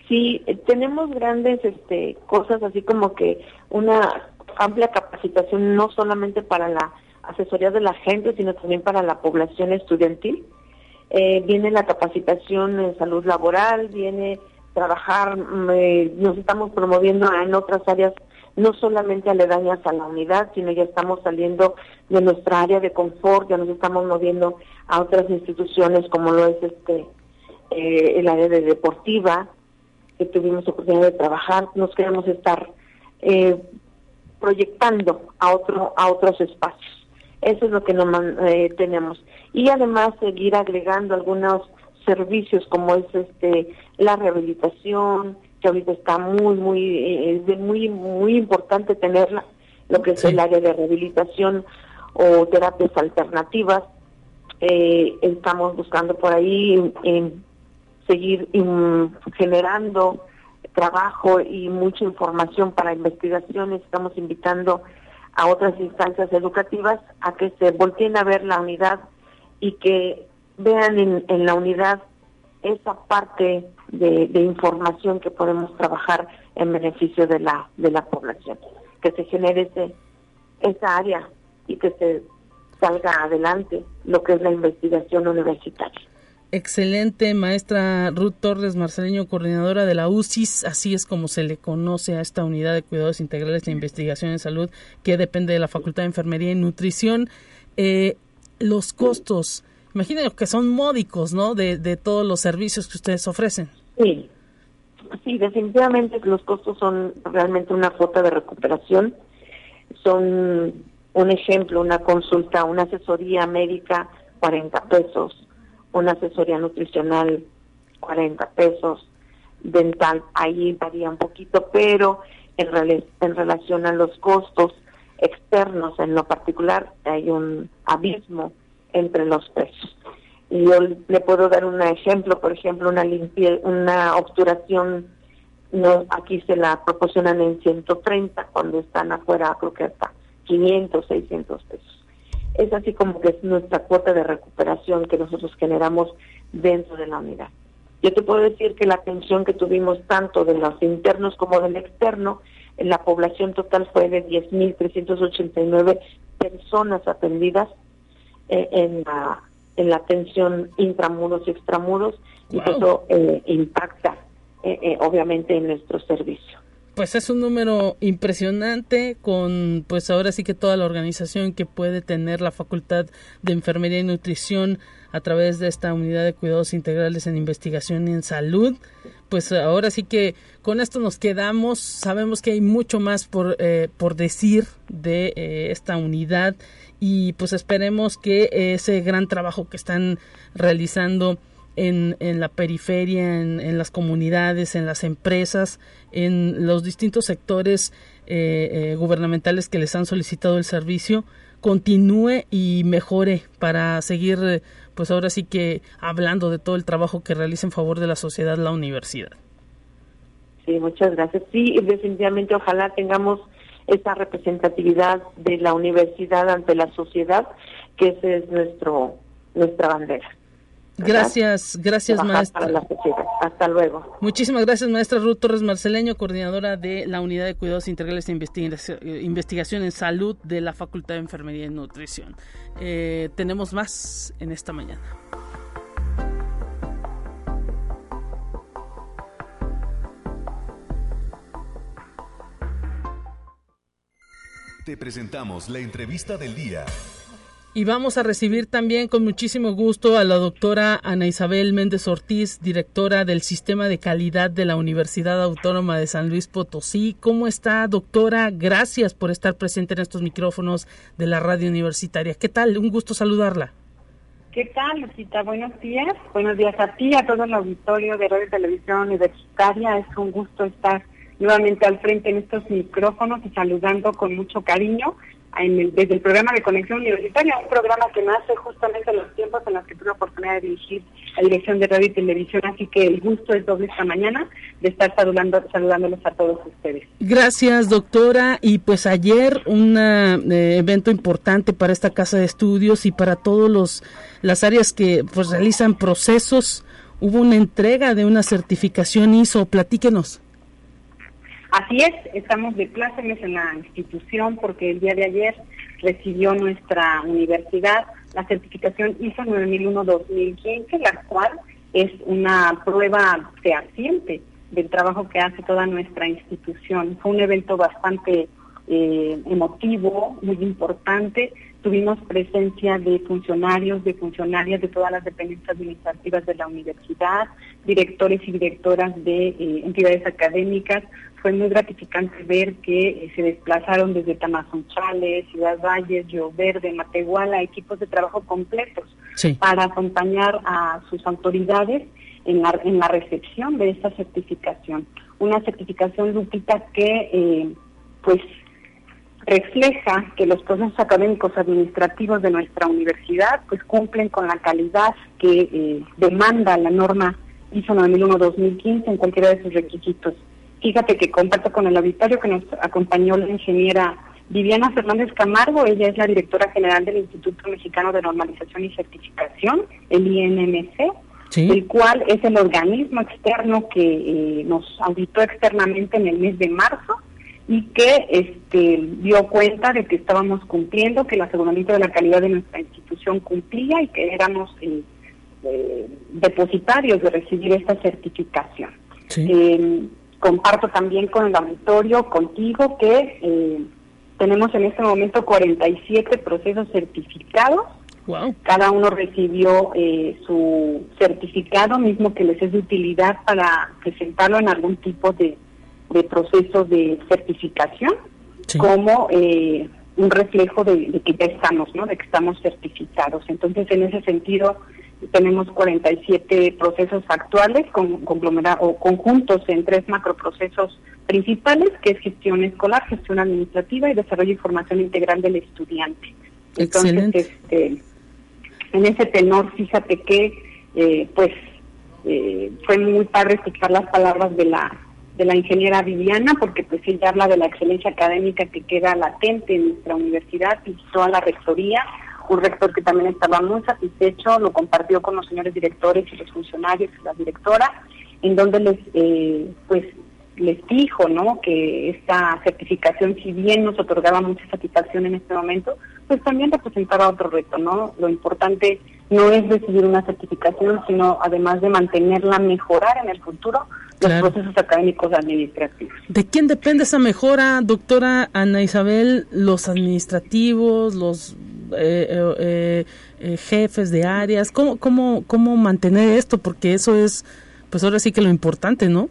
[SPEAKER 8] Sí, tenemos grandes este, cosas así como que una amplia capacitación no solamente para la asesoría de la gente, sino también para la población estudiantil. Eh, viene la capacitación en salud laboral, viene trabajar, mm, eh, nos estamos promoviendo en otras áreas, no solamente aledañas a la unidad, sino ya estamos saliendo de nuestra área de confort, ya nos estamos moviendo a otras instituciones como lo es este eh, el área de deportiva, que tuvimos oportunidad de trabajar, nos queremos estar eh, proyectando a otro a otros espacios. Eso es lo que nos, eh, tenemos. Y además seguir agregando algunos servicios como es este la rehabilitación, que ahorita está muy, muy, eh, es muy, muy importante tenerla, lo que es el área de rehabilitación o terapias alternativas. Eh, estamos buscando por ahí en, seguir generando trabajo y mucha información para investigaciones. Estamos invitando a otras instancias educativas a que se volteen a ver la unidad y que vean en, en la unidad esa parte de, información que podemos trabajar en beneficio de la de la población. Que se genere ese esa área y que se salga adelante lo que es la investigación universitaria.
[SPEAKER 1] Excelente, maestra Ruth Torres Marceleño, coordinadora de la UCIS, así es como se le conoce a esta unidad de cuidados integrales de investigación en salud que depende de la Facultad de Enfermería y Nutrición. Eh, los costos, imaginen que son módicos, ¿no? De, de todos los servicios que ustedes ofrecen.
[SPEAKER 8] Sí, sí, definitivamente los costos son realmente una cuota de recuperación. Son un ejemplo, una consulta, una asesoría médica, 40 pesos una asesoría nutricional 40 pesos, dental ahí varía un poquito, pero en, en relación a los costos externos en lo particular hay un abismo entre los precios. Y yo le puedo dar un ejemplo, por ejemplo, una limpie, una obturación, no, aquí se la proporcionan en 130, cuando están afuera creo que hasta 500, 600 pesos es así como que es nuestra cuota de recuperación que nosotros generamos dentro de la unidad. Yo te puedo decir que la atención que tuvimos tanto de los internos como del externo, en la población total fue de 10.389 personas atendidas eh, en, la, en la atención intramuros y extramuros, y eso eh, impacta eh, obviamente en nuestro servicio
[SPEAKER 1] pues es un número impresionante con pues ahora sí que toda la organización que puede tener la Facultad de Enfermería y Nutrición a través de esta unidad de cuidados integrales en investigación y en salud. Pues ahora sí que con esto nos quedamos. Sabemos que hay mucho más por, eh, por decir de eh, esta unidad y pues esperemos que ese gran trabajo que están realizando en, en la periferia, en, en, las comunidades, en las empresas, en los distintos sectores eh, eh, gubernamentales que les han solicitado el servicio, continúe y mejore para seguir, eh, pues ahora sí que hablando de todo el trabajo que realiza en favor de la sociedad la universidad.
[SPEAKER 8] Sí, muchas gracias. Sí, definitivamente ojalá tengamos esa representatividad de la universidad ante la sociedad, que esa es nuestro nuestra bandera.
[SPEAKER 1] Gracias, gracias maestra.
[SPEAKER 8] Hasta luego.
[SPEAKER 1] Muchísimas gracias maestra Ruth Torres Marceleño, coordinadora de la Unidad de Cuidados Integrales de eh, Investigación en Salud de la Facultad de Enfermería y Nutrición. Eh, tenemos más en esta mañana.
[SPEAKER 7] Te presentamos la entrevista del día.
[SPEAKER 1] Y vamos a recibir también con muchísimo gusto a la doctora Ana Isabel Méndez Ortiz, directora del Sistema de Calidad de la Universidad Autónoma de San Luis Potosí. ¿Cómo está, doctora? Gracias por estar presente en estos micrófonos de la radio universitaria. ¿Qué tal? Un gusto saludarla.
[SPEAKER 9] ¿Qué tal, Lucita? Buenos días. Buenos días a ti, a todo el auditorio de Radio Televisión Universitaria. Es un gusto estar nuevamente al frente en estos micrófonos y saludando con mucho cariño desde el programa de Conexión Universitaria, un programa que nace justamente en los tiempos en los que tuve la oportunidad de dirigir la dirección de radio y televisión, así que el gusto es doble esta mañana de estar saludando, saludándolos a todos ustedes.
[SPEAKER 1] Gracias, doctora. Y pues ayer un eh, evento importante para esta casa de estudios y para todos los las áreas que pues realizan procesos. Hubo una entrega de una certificación ISO. Platíquenos.
[SPEAKER 9] Así es, estamos de plácemes en la institución porque el día de ayer recibió nuestra universidad la certificación ISO 9001-2015, la cual es una prueba fehaciente del trabajo que hace toda nuestra institución. Fue un evento bastante eh, emotivo, muy importante. Tuvimos presencia de funcionarios, de funcionarias de todas las dependencias administrativas de la universidad, directores y directoras de eh, entidades académicas, fue muy gratificante ver que eh, se desplazaron desde Tamazunchales, Ciudad Valles, Río Verde, Matehuala, equipos de trabajo completos para acompañar a sus autoridades en la, en la recepción de esta certificación. una certificación Lupita que eh, pues refleja que los procesos académicos administrativos de nuestra universidad pues cumplen con la calidad que eh, demanda la norma ISO 9001-2015 en cualquiera de sus requisitos. Fíjate que comparto con el auditorio que nos acompañó la ingeniera Viviana Fernández Camargo, ella es la directora general del Instituto Mexicano de Normalización y Certificación, el INMC, el cual es el organismo externo que eh, nos auditó externamente en el mes de marzo y que este, dio cuenta de que estábamos cumpliendo, que el aseguramiento de la calidad de nuestra institución cumplía y que éramos eh, eh, depositarios de recibir esta certificación. Comparto también con el auditorio, contigo, que tenemos en este momento 47 procesos certificados cada uno recibió eh, su certificado mismo que les es de utilidad para presentarlo en algún tipo de, proceso de certificación, como eh, un reflejo de, que ya estamos, ¿no? De que estamos certificados. Entonces, en ese sentido, tenemos 47 procesos actuales con, o conjuntos en tres macroprocesos principales, que es gestión escolar, gestión administrativa y desarrollo y formación integral del estudiante. Entonces, este en ese tenor, fíjate que eh, pues eh, fue muy padre escuchar las palabras de la de la ingeniera Viviana, porque pues ella habla de la excelencia académica que queda latente en nuestra universidad, y toda la rectoría, un rector que también estaba muy satisfecho, lo compartió con los señores directores y los funcionarios y la directora, en donde les eh, pues les dijo ¿no? que esta certificación, si bien nos otorgaba mucha satisfacción en este momento, pues también representaba otro reto. ¿no? Lo importante no es recibir una certificación, sino además de mantenerla, mejorar en el futuro los procesos académicos administrativos.
[SPEAKER 1] ¿De quién depende esa mejora, doctora Ana Isabel? ¿Los administrativos, los eh, eh, jefes de áreas? ¿Cómo, cómo, ¿Cómo mantener esto? Porque eso es, pues ahora sí que lo importante, ¿no?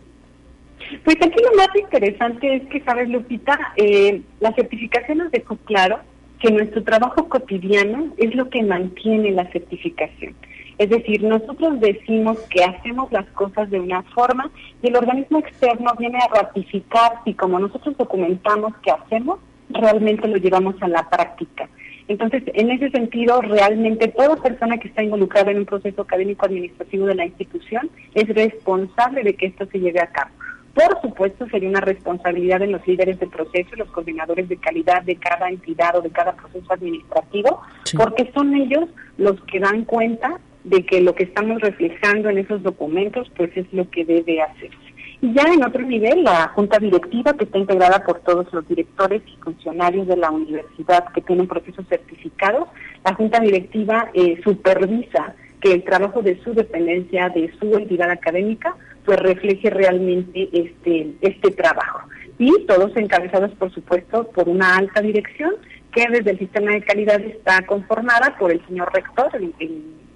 [SPEAKER 9] Pues aquí lo más interesante es que, sabes, Lupita, eh, la certificación nos dejó claro que nuestro trabajo cotidiano es lo que mantiene la certificación. Es decir, nosotros decimos que hacemos las cosas de una forma y el organismo externo viene a ratificar si como nosotros documentamos que hacemos, realmente lo llevamos a la práctica. Entonces, en ese sentido, realmente toda persona que está involucrada en un proceso académico administrativo de la institución es responsable de que esto se lleve a cabo. Por supuesto, sería una responsabilidad de los líderes de proceso y los coordinadores de calidad de cada entidad o de cada proceso administrativo, porque son ellos los que dan cuenta de que lo que estamos reflejando en esos documentos pues es lo que debe hacerse. Y ya en otro nivel, la junta directiva, que está integrada por todos los directores y funcionarios de la universidad que tienen procesos certificados, la junta directiva eh, supervisa que el trabajo de su dependencia, de su entidad académica, pues refleje realmente este, este trabajo. Y todos encabezados, por supuesto, por una alta dirección que desde el sistema de calidad está conformada por el señor rector,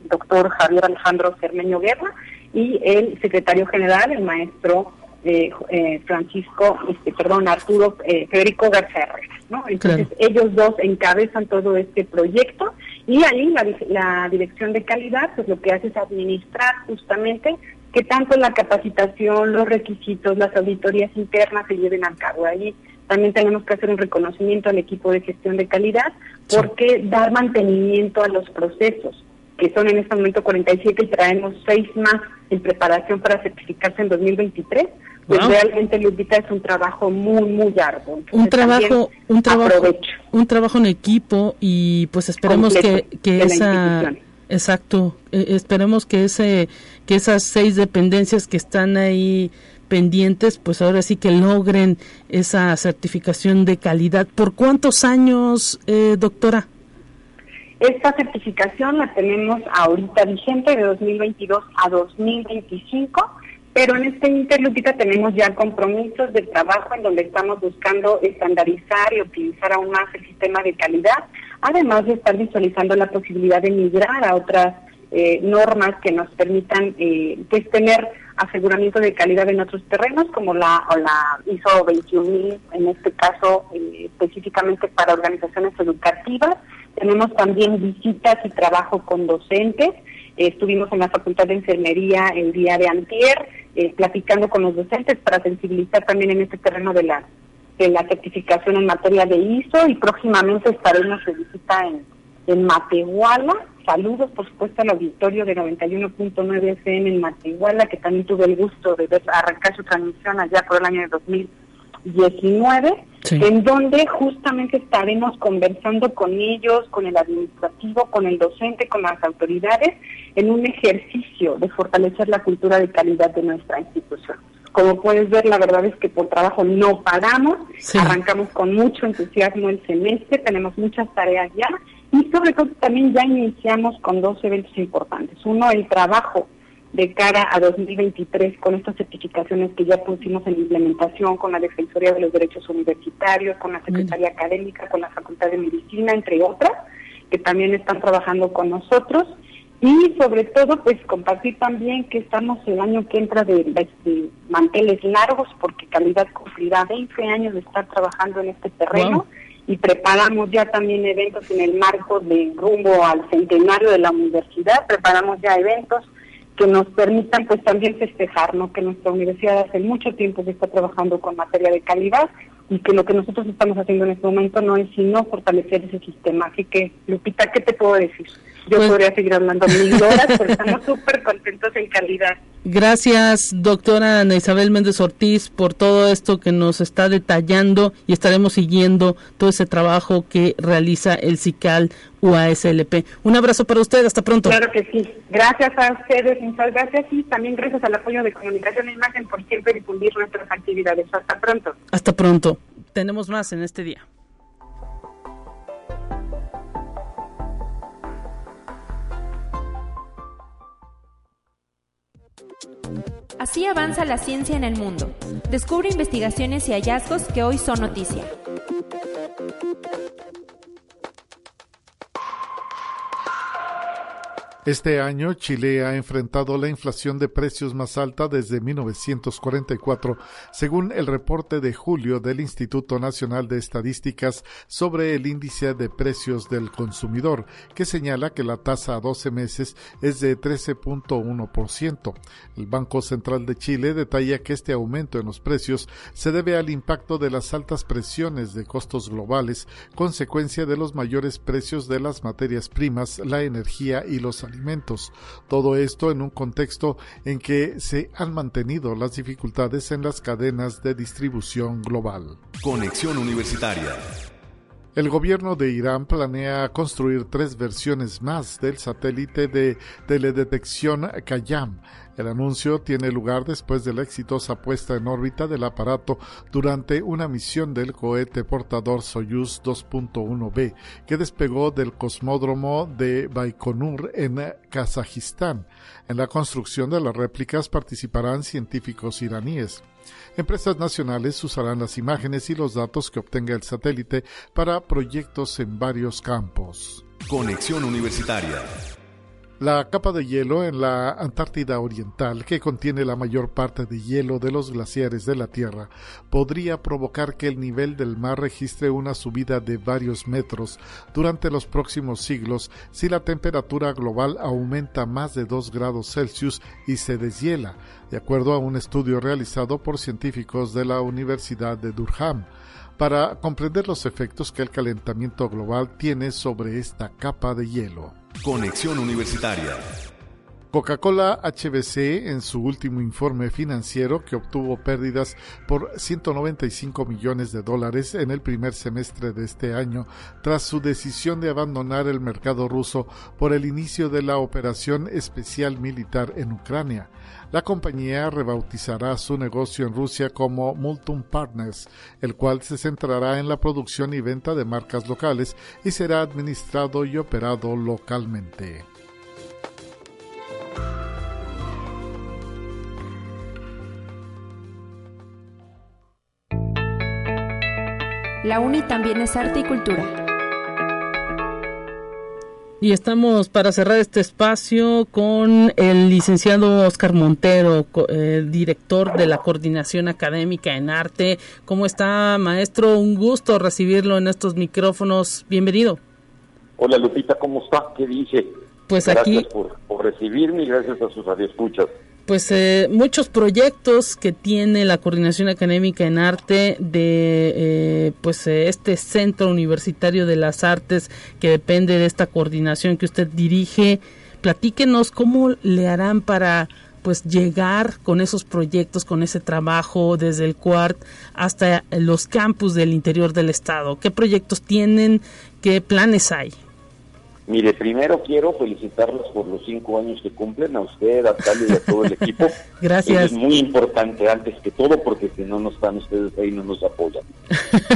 [SPEAKER 9] doctor Javier Alejandro Cermeño Guerra, y el secretario general, el maestro eh, eh, Francisco, este, perdón, Arturo eh, Federico García ¿no? Entonces ellos dos encabezan todo este proyecto y ahí la, la dirección de calidad pues lo que hace es administrar justamente que tanto la capacitación, los requisitos, las auditorías internas se lleven a cabo. Ahí también tenemos que hacer un reconocimiento al equipo de gestión de calidad porque dar mantenimiento a los procesos, que son en este momento 47 y traemos seis más en preparación para certificarse en 2023, pues realmente Lupita es un trabajo muy muy arduo.
[SPEAKER 1] un trabajo, un trabajo, un trabajo en equipo y pues esperemos que, que esa Exacto. Eh, esperemos que ese, que esas seis dependencias que están ahí pendientes, pues ahora sí que logren esa certificación de calidad. ¿Por cuántos años, eh, doctora?
[SPEAKER 9] Esta certificación la tenemos ahorita vigente de 2022 a 2025, pero en este interlupita tenemos ya compromisos de trabajo en donde estamos buscando estandarizar y optimizar aún más el sistema de calidad además de estar visualizando la posibilidad de migrar a otras eh, normas que nos permitan eh, pues tener aseguramiento de calidad en otros terrenos, como la, o la ISO 21000, en este caso eh, específicamente para organizaciones educativas. Tenemos también visitas y trabajo con docentes estuvimos en la Facultad de Enfermería el día de antier, eh, platicando con los docentes para sensibilizar también en este terreno de la, de la certificación en materia de ISO y próximamente estaremos de visita en, en Matehuala. Saludos, por supuesto, al auditorio de 91.9 FM en Matehuala, que también tuve el gusto de ver arrancar su transmisión allá por el año de 2019, en donde justamente estaremos conversando con ellos, con el administrativo, con el docente, con las autoridades, en un ejercicio de fortalecer la cultura de calidad de nuestra institución. Como puedes ver, la verdad es que por trabajo no paramos, arrancamos con mucho entusiasmo el semestre, tenemos muchas tareas ya y sobre todo también ya iniciamos con dos eventos importantes. Uno, el trabajo de cara a 2023 con estas certificaciones que ya pusimos en implementación con la Defensoría de los Derechos Universitarios, con la Secretaría Académica, con la Facultad de Medicina, entre otras, que también están trabajando con nosotros. Y sobre todo, pues compartir también que estamos el año que entra de, de manteles largos, porque Calidad cumplirá 20 años de estar trabajando en este terreno. Y preparamos ya también eventos en el marco de rumbo al centenario de la universidad, preparamos ya eventos que nos permitan pues también festejar, ¿no? Que nuestra universidad hace mucho tiempo que está trabajando con materia de calidad y que lo que nosotros estamos haciendo en este momento no es sino fortalecer ese sistema. Así que, Lupita, ¿qué te puedo decir? Yo pues podría seguir hablando mil horas, pero estamos súper contentos en calidad.
[SPEAKER 1] Gracias, doctora Ana Isabel Méndez Ortiz, por todo esto que nos está detallando y estaremos siguiendo todo ese trabajo que realiza el CICAL UASLP. Un abrazo para usted, hasta pronto.
[SPEAKER 9] Claro que sí. Gracias a ustedes, muchas gracias y también gracias al apoyo de Comunicación e Imagen por siempre difundir nuestras actividades. Hasta pronto.
[SPEAKER 1] Hasta pronto. Tenemos más en este día.
[SPEAKER 2] Así avanza la ciencia en el mundo. Descubre investigaciones y hallazgos que hoy son noticia.
[SPEAKER 6] Este año Chile ha enfrentado la inflación de precios más alta desde 1944, según el reporte de julio del Instituto Nacional de Estadísticas sobre el índice de precios del consumidor, que señala que la tasa a 12 meses es de 13.1%. El Banco Central de Chile detalla que este aumento en los precios se debe al impacto de las altas presiones de costos globales, consecuencia de los mayores precios de las materias primas, la energía y los alimentos todo esto en un contexto en que se han mantenido las dificultades en las cadenas de distribución global.
[SPEAKER 7] Conexión Universitaria.
[SPEAKER 6] El gobierno de Irán planea construir tres versiones más del satélite de teledetección Kayam, el anuncio tiene lugar después de la exitosa puesta en órbita del aparato durante una misión del cohete portador Soyuz 2.1B que despegó del cosmódromo de Baikonur en Kazajistán. En la construcción de las réplicas participarán científicos iraníes. Empresas nacionales usarán las imágenes y los datos que obtenga el satélite para proyectos en varios campos.
[SPEAKER 7] Conexión Universitaria.
[SPEAKER 6] La capa de hielo en la Antártida Oriental, que contiene la mayor parte de hielo de los glaciares de la Tierra, podría provocar que el nivel del mar registre una subida de varios metros durante los próximos siglos si la temperatura global aumenta más de 2 grados Celsius y se deshiela, de acuerdo a un estudio realizado por científicos de la Universidad de Durham para comprender los efectos que el calentamiento global tiene sobre esta capa de hielo.
[SPEAKER 7] Conexión Universitaria.
[SPEAKER 6] Coca-Cola HBC en su último informe financiero que obtuvo pérdidas por 195 millones de dólares en el primer semestre de este año tras su decisión de abandonar el mercado ruso por el inicio de la operación especial militar en Ucrania. La compañía rebautizará su negocio en Rusia como Multum Partners, el cual se centrará en la producción y venta de marcas locales y será administrado y operado localmente.
[SPEAKER 2] La UNI también es arte y cultura.
[SPEAKER 1] Y estamos para cerrar este espacio con el licenciado Oscar Montero, eh, director de la Coordinación Académica en Arte. ¿Cómo está, maestro? Un gusto recibirlo en estos micrófonos. Bienvenido.
[SPEAKER 10] Hola, Lupita, ¿cómo está? ¿Qué dice?
[SPEAKER 1] Pues
[SPEAKER 10] gracias
[SPEAKER 1] aquí...
[SPEAKER 10] por, por recibirme y gracias a sus radioescuchas
[SPEAKER 1] pues eh, muchos proyectos que tiene la coordinación académica en arte de eh, pues eh, este centro universitario de las artes que depende de esta coordinación que usted dirige. Platíquenos cómo le harán para pues llegar con esos proyectos con ese trabajo desde el CUART hasta los campus del interior del estado. Qué proyectos tienen qué planes hay
[SPEAKER 10] Mire, primero quiero felicitarlos por los cinco años que cumplen, a usted, a Tali y a todo el equipo.
[SPEAKER 1] Gracias.
[SPEAKER 10] es muy importante antes que todo porque si no, no están ustedes ahí, no nos apoyan.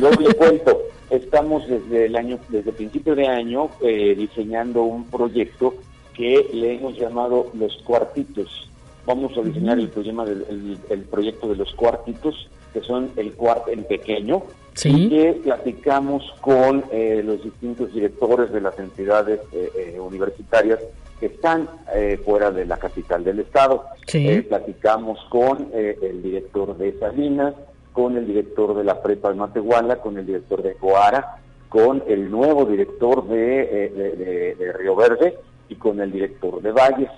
[SPEAKER 10] Yo les cuento, estamos desde el año, desde principio de año, eh, diseñando un proyecto que le hemos llamado Los Cuartitos. Vamos a diseñar el, problema del, el, el proyecto de los cuartitos, que son el cuarto en pequeño,
[SPEAKER 1] Sí.
[SPEAKER 10] y que platicamos con eh, los distintos directores de las entidades eh, eh, universitarias que están eh, fuera de la capital del estado.
[SPEAKER 1] Sí.
[SPEAKER 10] Eh, platicamos con el director de Salinas, con el director de la prepa de Matehuala, con el director de Coara, con el nuevo director de, de- de- de Río Verde y con el director de Valles.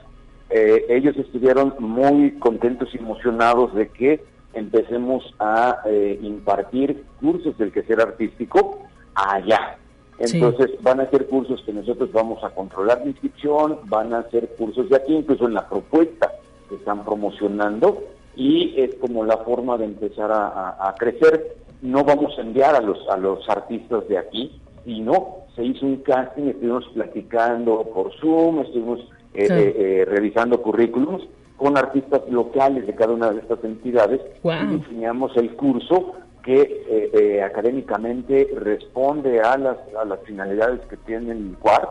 [SPEAKER 10] Ellos estuvieron muy contentos y emocionados de que empecemos a eh, impartir cursos del quehacer artístico allá.
[SPEAKER 1] Sí.
[SPEAKER 10] Entonces van a ser cursos que nosotros vamos a controlar la inscripción, van a ser cursos de aquí, incluso en la propuesta que están promocionando y es como la forma de empezar a, a- a crecer. No vamos a enviar a los, a los artistas de aquí, sino se hizo un casting, estuvimos platicando por Zoom, estuvimos eh,
[SPEAKER 1] Sí.
[SPEAKER 10] eh, eh, revisando currículums con artistas locales de cada una de estas entidades y diseñamos el curso que eh, eh, académicamente responde a las, a las finalidades que tiene el CUAR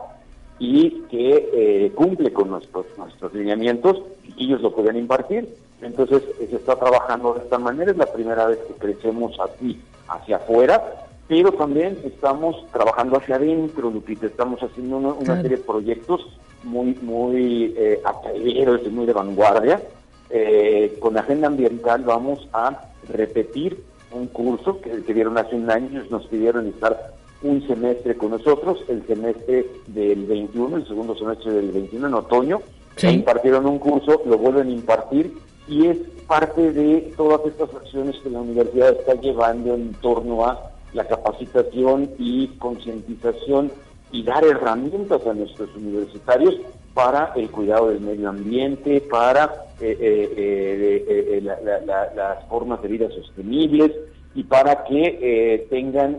[SPEAKER 10] y que eh, cumple con nuestros, nuestros lineamientos y ellos lo pueden impartir. Entonces se está trabajando de esta manera, es la primera vez que crecemos así hacia afuera, pero también estamos trabajando hacia adentro, Lupita, estamos haciendo una, una
[SPEAKER 1] Claro.
[SPEAKER 10] serie de proyectos muy, muy eh, atrevidos y muy de vanguardia. Eh, con agenda ambiental vamos a repetir un curso que, que dieron hace un año, nos pidieron estar un semestre con nosotros, el semestre del 21, el segundo semestre del 21 en otoño,
[SPEAKER 1] Sí.
[SPEAKER 10] Ya impartieron un curso, lo vuelven a impartir y es parte de todas estas acciones que la universidad está llevando en torno a la capacitación y concientización y dar herramientas a nuestros universitarios para el cuidado del medio ambiente, para eh, eh, eh, la- la- la- las formas de vida sostenibles y para que tengan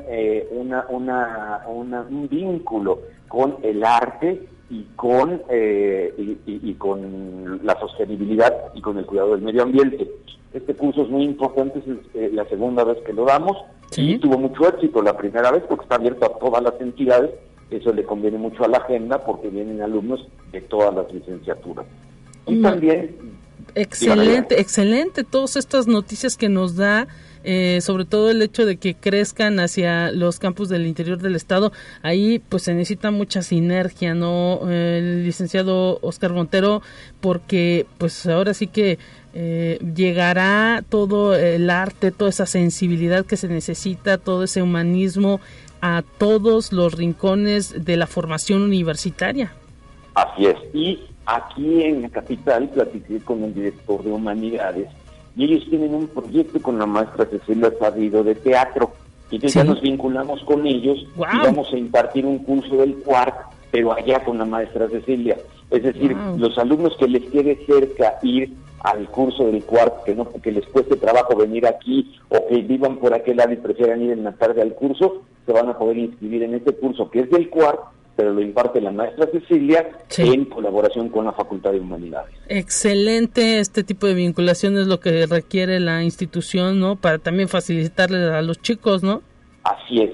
[SPEAKER 10] una, un vínculo con el arte y con y con la sostenibilidad y con el cuidado del medio ambiente. Este curso es muy importante, es eh, la segunda vez que lo damos
[SPEAKER 1] Sí.
[SPEAKER 10] y tuvo mucho éxito la primera vez porque está abierto a todas las entidades. Eso le conviene mucho a la agenda porque vienen alumnos de todas las licenciaturas. Y
[SPEAKER 1] Mm.
[SPEAKER 10] también
[SPEAKER 1] Excelente, excelente. Todas estas noticias que nos da, eh, sobre todo el hecho de que crezcan hacia los campus del interior del estado, ahí pues se necesita mucha sinergia, ¿no? Eh, El licenciado Oscar Montero, porque pues ahora sí que eh, llegará todo el arte, toda esa sensibilidad que se necesita, todo ese humanismo a todos los rincones de la formación universitaria.
[SPEAKER 10] Así es. Y aquí en la capital platiqué con el director de humanidades y ellos tienen un proyecto con la maestra Cecilia Sabido de teatro. Y entonces ya
[SPEAKER 1] Sí.
[SPEAKER 10] nos vinculamos con ellos y vamos a impartir un curso del cuart, pero allá con la maestra Cecilia. Es decir, los alumnos que les quede cerca ir al curso del cuart, que no que les cueste trabajo venir aquí o que vivan por aquel lado y prefieran ir en la tarde al curso, se van a poder inscribir en este curso que es del cuart, pero lo imparte la maestra Cecilia
[SPEAKER 1] Sí.
[SPEAKER 10] en colaboración con la Facultad de Humanidades.
[SPEAKER 1] Excelente este tipo de vinculación es lo que requiere la institución, ¿no? Para también facilitarle a los chicos, ¿no?
[SPEAKER 10] Así es.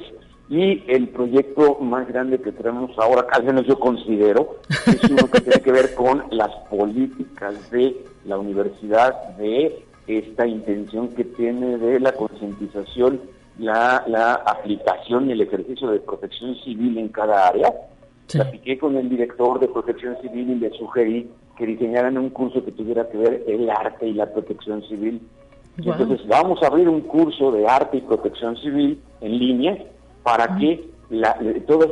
[SPEAKER 10] Y el proyecto más grande que tenemos ahora, al menos yo considero, es uno que tiene que ver con las políticas de la universidad, de esta intención que tiene de la concientización, la, la aplicación y el ejercicio de protección civil en cada área.
[SPEAKER 1] Sí.
[SPEAKER 10] Platiqué con el director de protección civil y le sugerí que diseñaran un curso que tuviera que ver el arte y la protección civil. Entonces vamos a abrir un curso de arte y protección civil en línea para que la, toda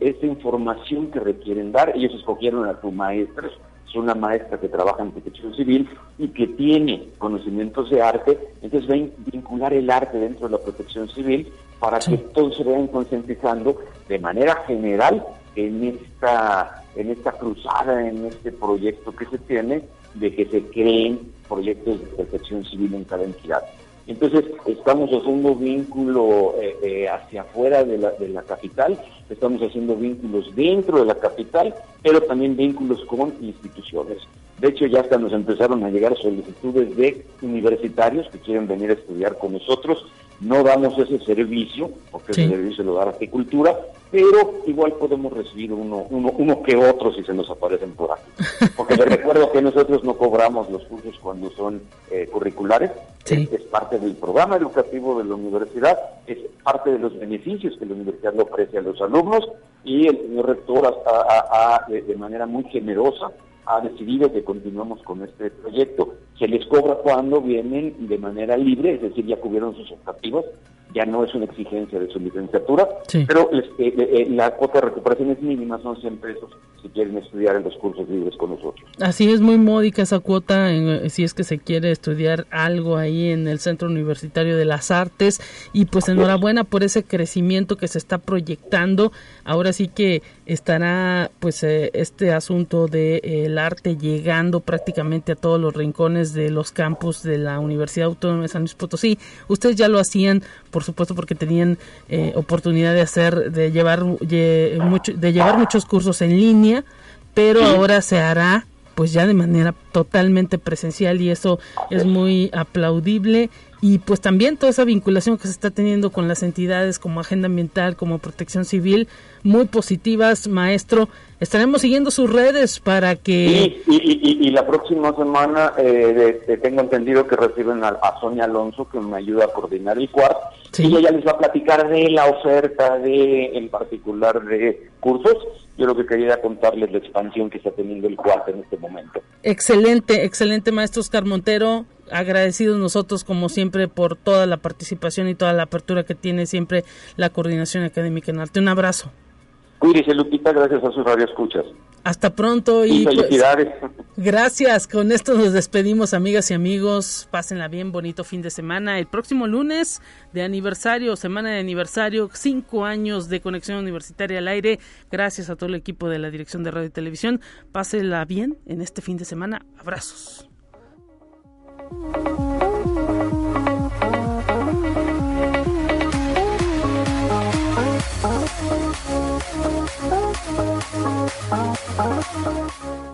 [SPEAKER 10] esta información que requieren dar. Ellos escogieron a su maestra, es una maestra que trabaja en protección civil y que tiene conocimientos de arte, entonces ven vincular el arte dentro de la protección civil para que todos se vayan concientizando de manera general en esta, en esta cruzada, en este proyecto que se tiene, de que se creen proyectos de protección civil en cada entidad. Entonces, estamos haciendo vínculo eh, eh, hacia afuera de la, de la capital, estamos haciendo vínculos dentro de la capital, pero también vínculos con instituciones. De hecho, ya hasta nos empezaron a llegar solicitudes de universitarios que quieren venir a estudiar con nosotros. No damos ese servicio, porque ese servicio lo da la cultura, pero igual podemos recibir uno, uno, uno que otro si se nos aparecen por aquí. Porque les recuerdo que nosotros no cobramos los cursos cuando son eh, curriculares, es, parte del programa educativo de la universidad, es parte de los beneficios que la universidad le ofrece a los alumnos y el señor rector ha, de manera muy generosa ha decidido que continuemos con este proyecto. Se les cobra cuando vienen de manera libre, es decir, ya cubrieron sus objetivos, ya no es una exigencia de su licenciatura, pero este, eh, eh, la cuota de recuperación es mínima, son 100 pesos si quieren estudiar en los cursos libres con nosotros.
[SPEAKER 1] Así es, muy módica esa cuota eh, si es que se quiere estudiar algo ahí en el Centro Universitario de las Artes y pues enhorabuena por ese crecimiento que se está proyectando. Ahora sí que estará pues este asunto del de, arte llegando prácticamente a todos los rincones de los campus de la Universidad Autónoma de San Luis Potosí. Ustedes ya lo hacían por supuesto porque tenían eh, oportunidad de hacer, de llevar, de llevar muchos cursos en línea, pero ahora se hará pues ya de manera totalmente presencial y eso es muy aplaudible y pues también toda esa vinculación que se está teniendo con las entidades como Agenda Ambiental, como Protección Civil, muy positivas, maestro. Estaremos siguiendo sus redes para que...
[SPEAKER 10] y, la próxima semana eh, tengo entendido que reciben a, Sonia Alonso, que me ayuda a coordinar el cuarto, y ella les va a platicar de la oferta de, en particular, de cursos. Yo lo que quería contarles la expansión que está teniendo el cuarto en este momento.
[SPEAKER 1] Excelente, excelente, maestro Oscar Montero agradecidos nosotros como siempre por toda la participación y toda la apertura que tiene siempre la coordinación académica en arte. Un abrazo.
[SPEAKER 10] Cuídese Lupita, gracias a sus radioescuchas.
[SPEAKER 1] Hasta pronto y,
[SPEAKER 10] pues, felicidades.
[SPEAKER 1] gracias, con esto nos despedimos amigas y amigos, pásenla bien, bonito fin de semana. El próximo lunes de aniversario, semana de aniversario, cinco años de conexión universitaria al aire. Gracias a todo el equipo de la Dirección de Radio y Televisión. Pásenla bien en este fin de semana. Abrazos.
[SPEAKER 7] Oh,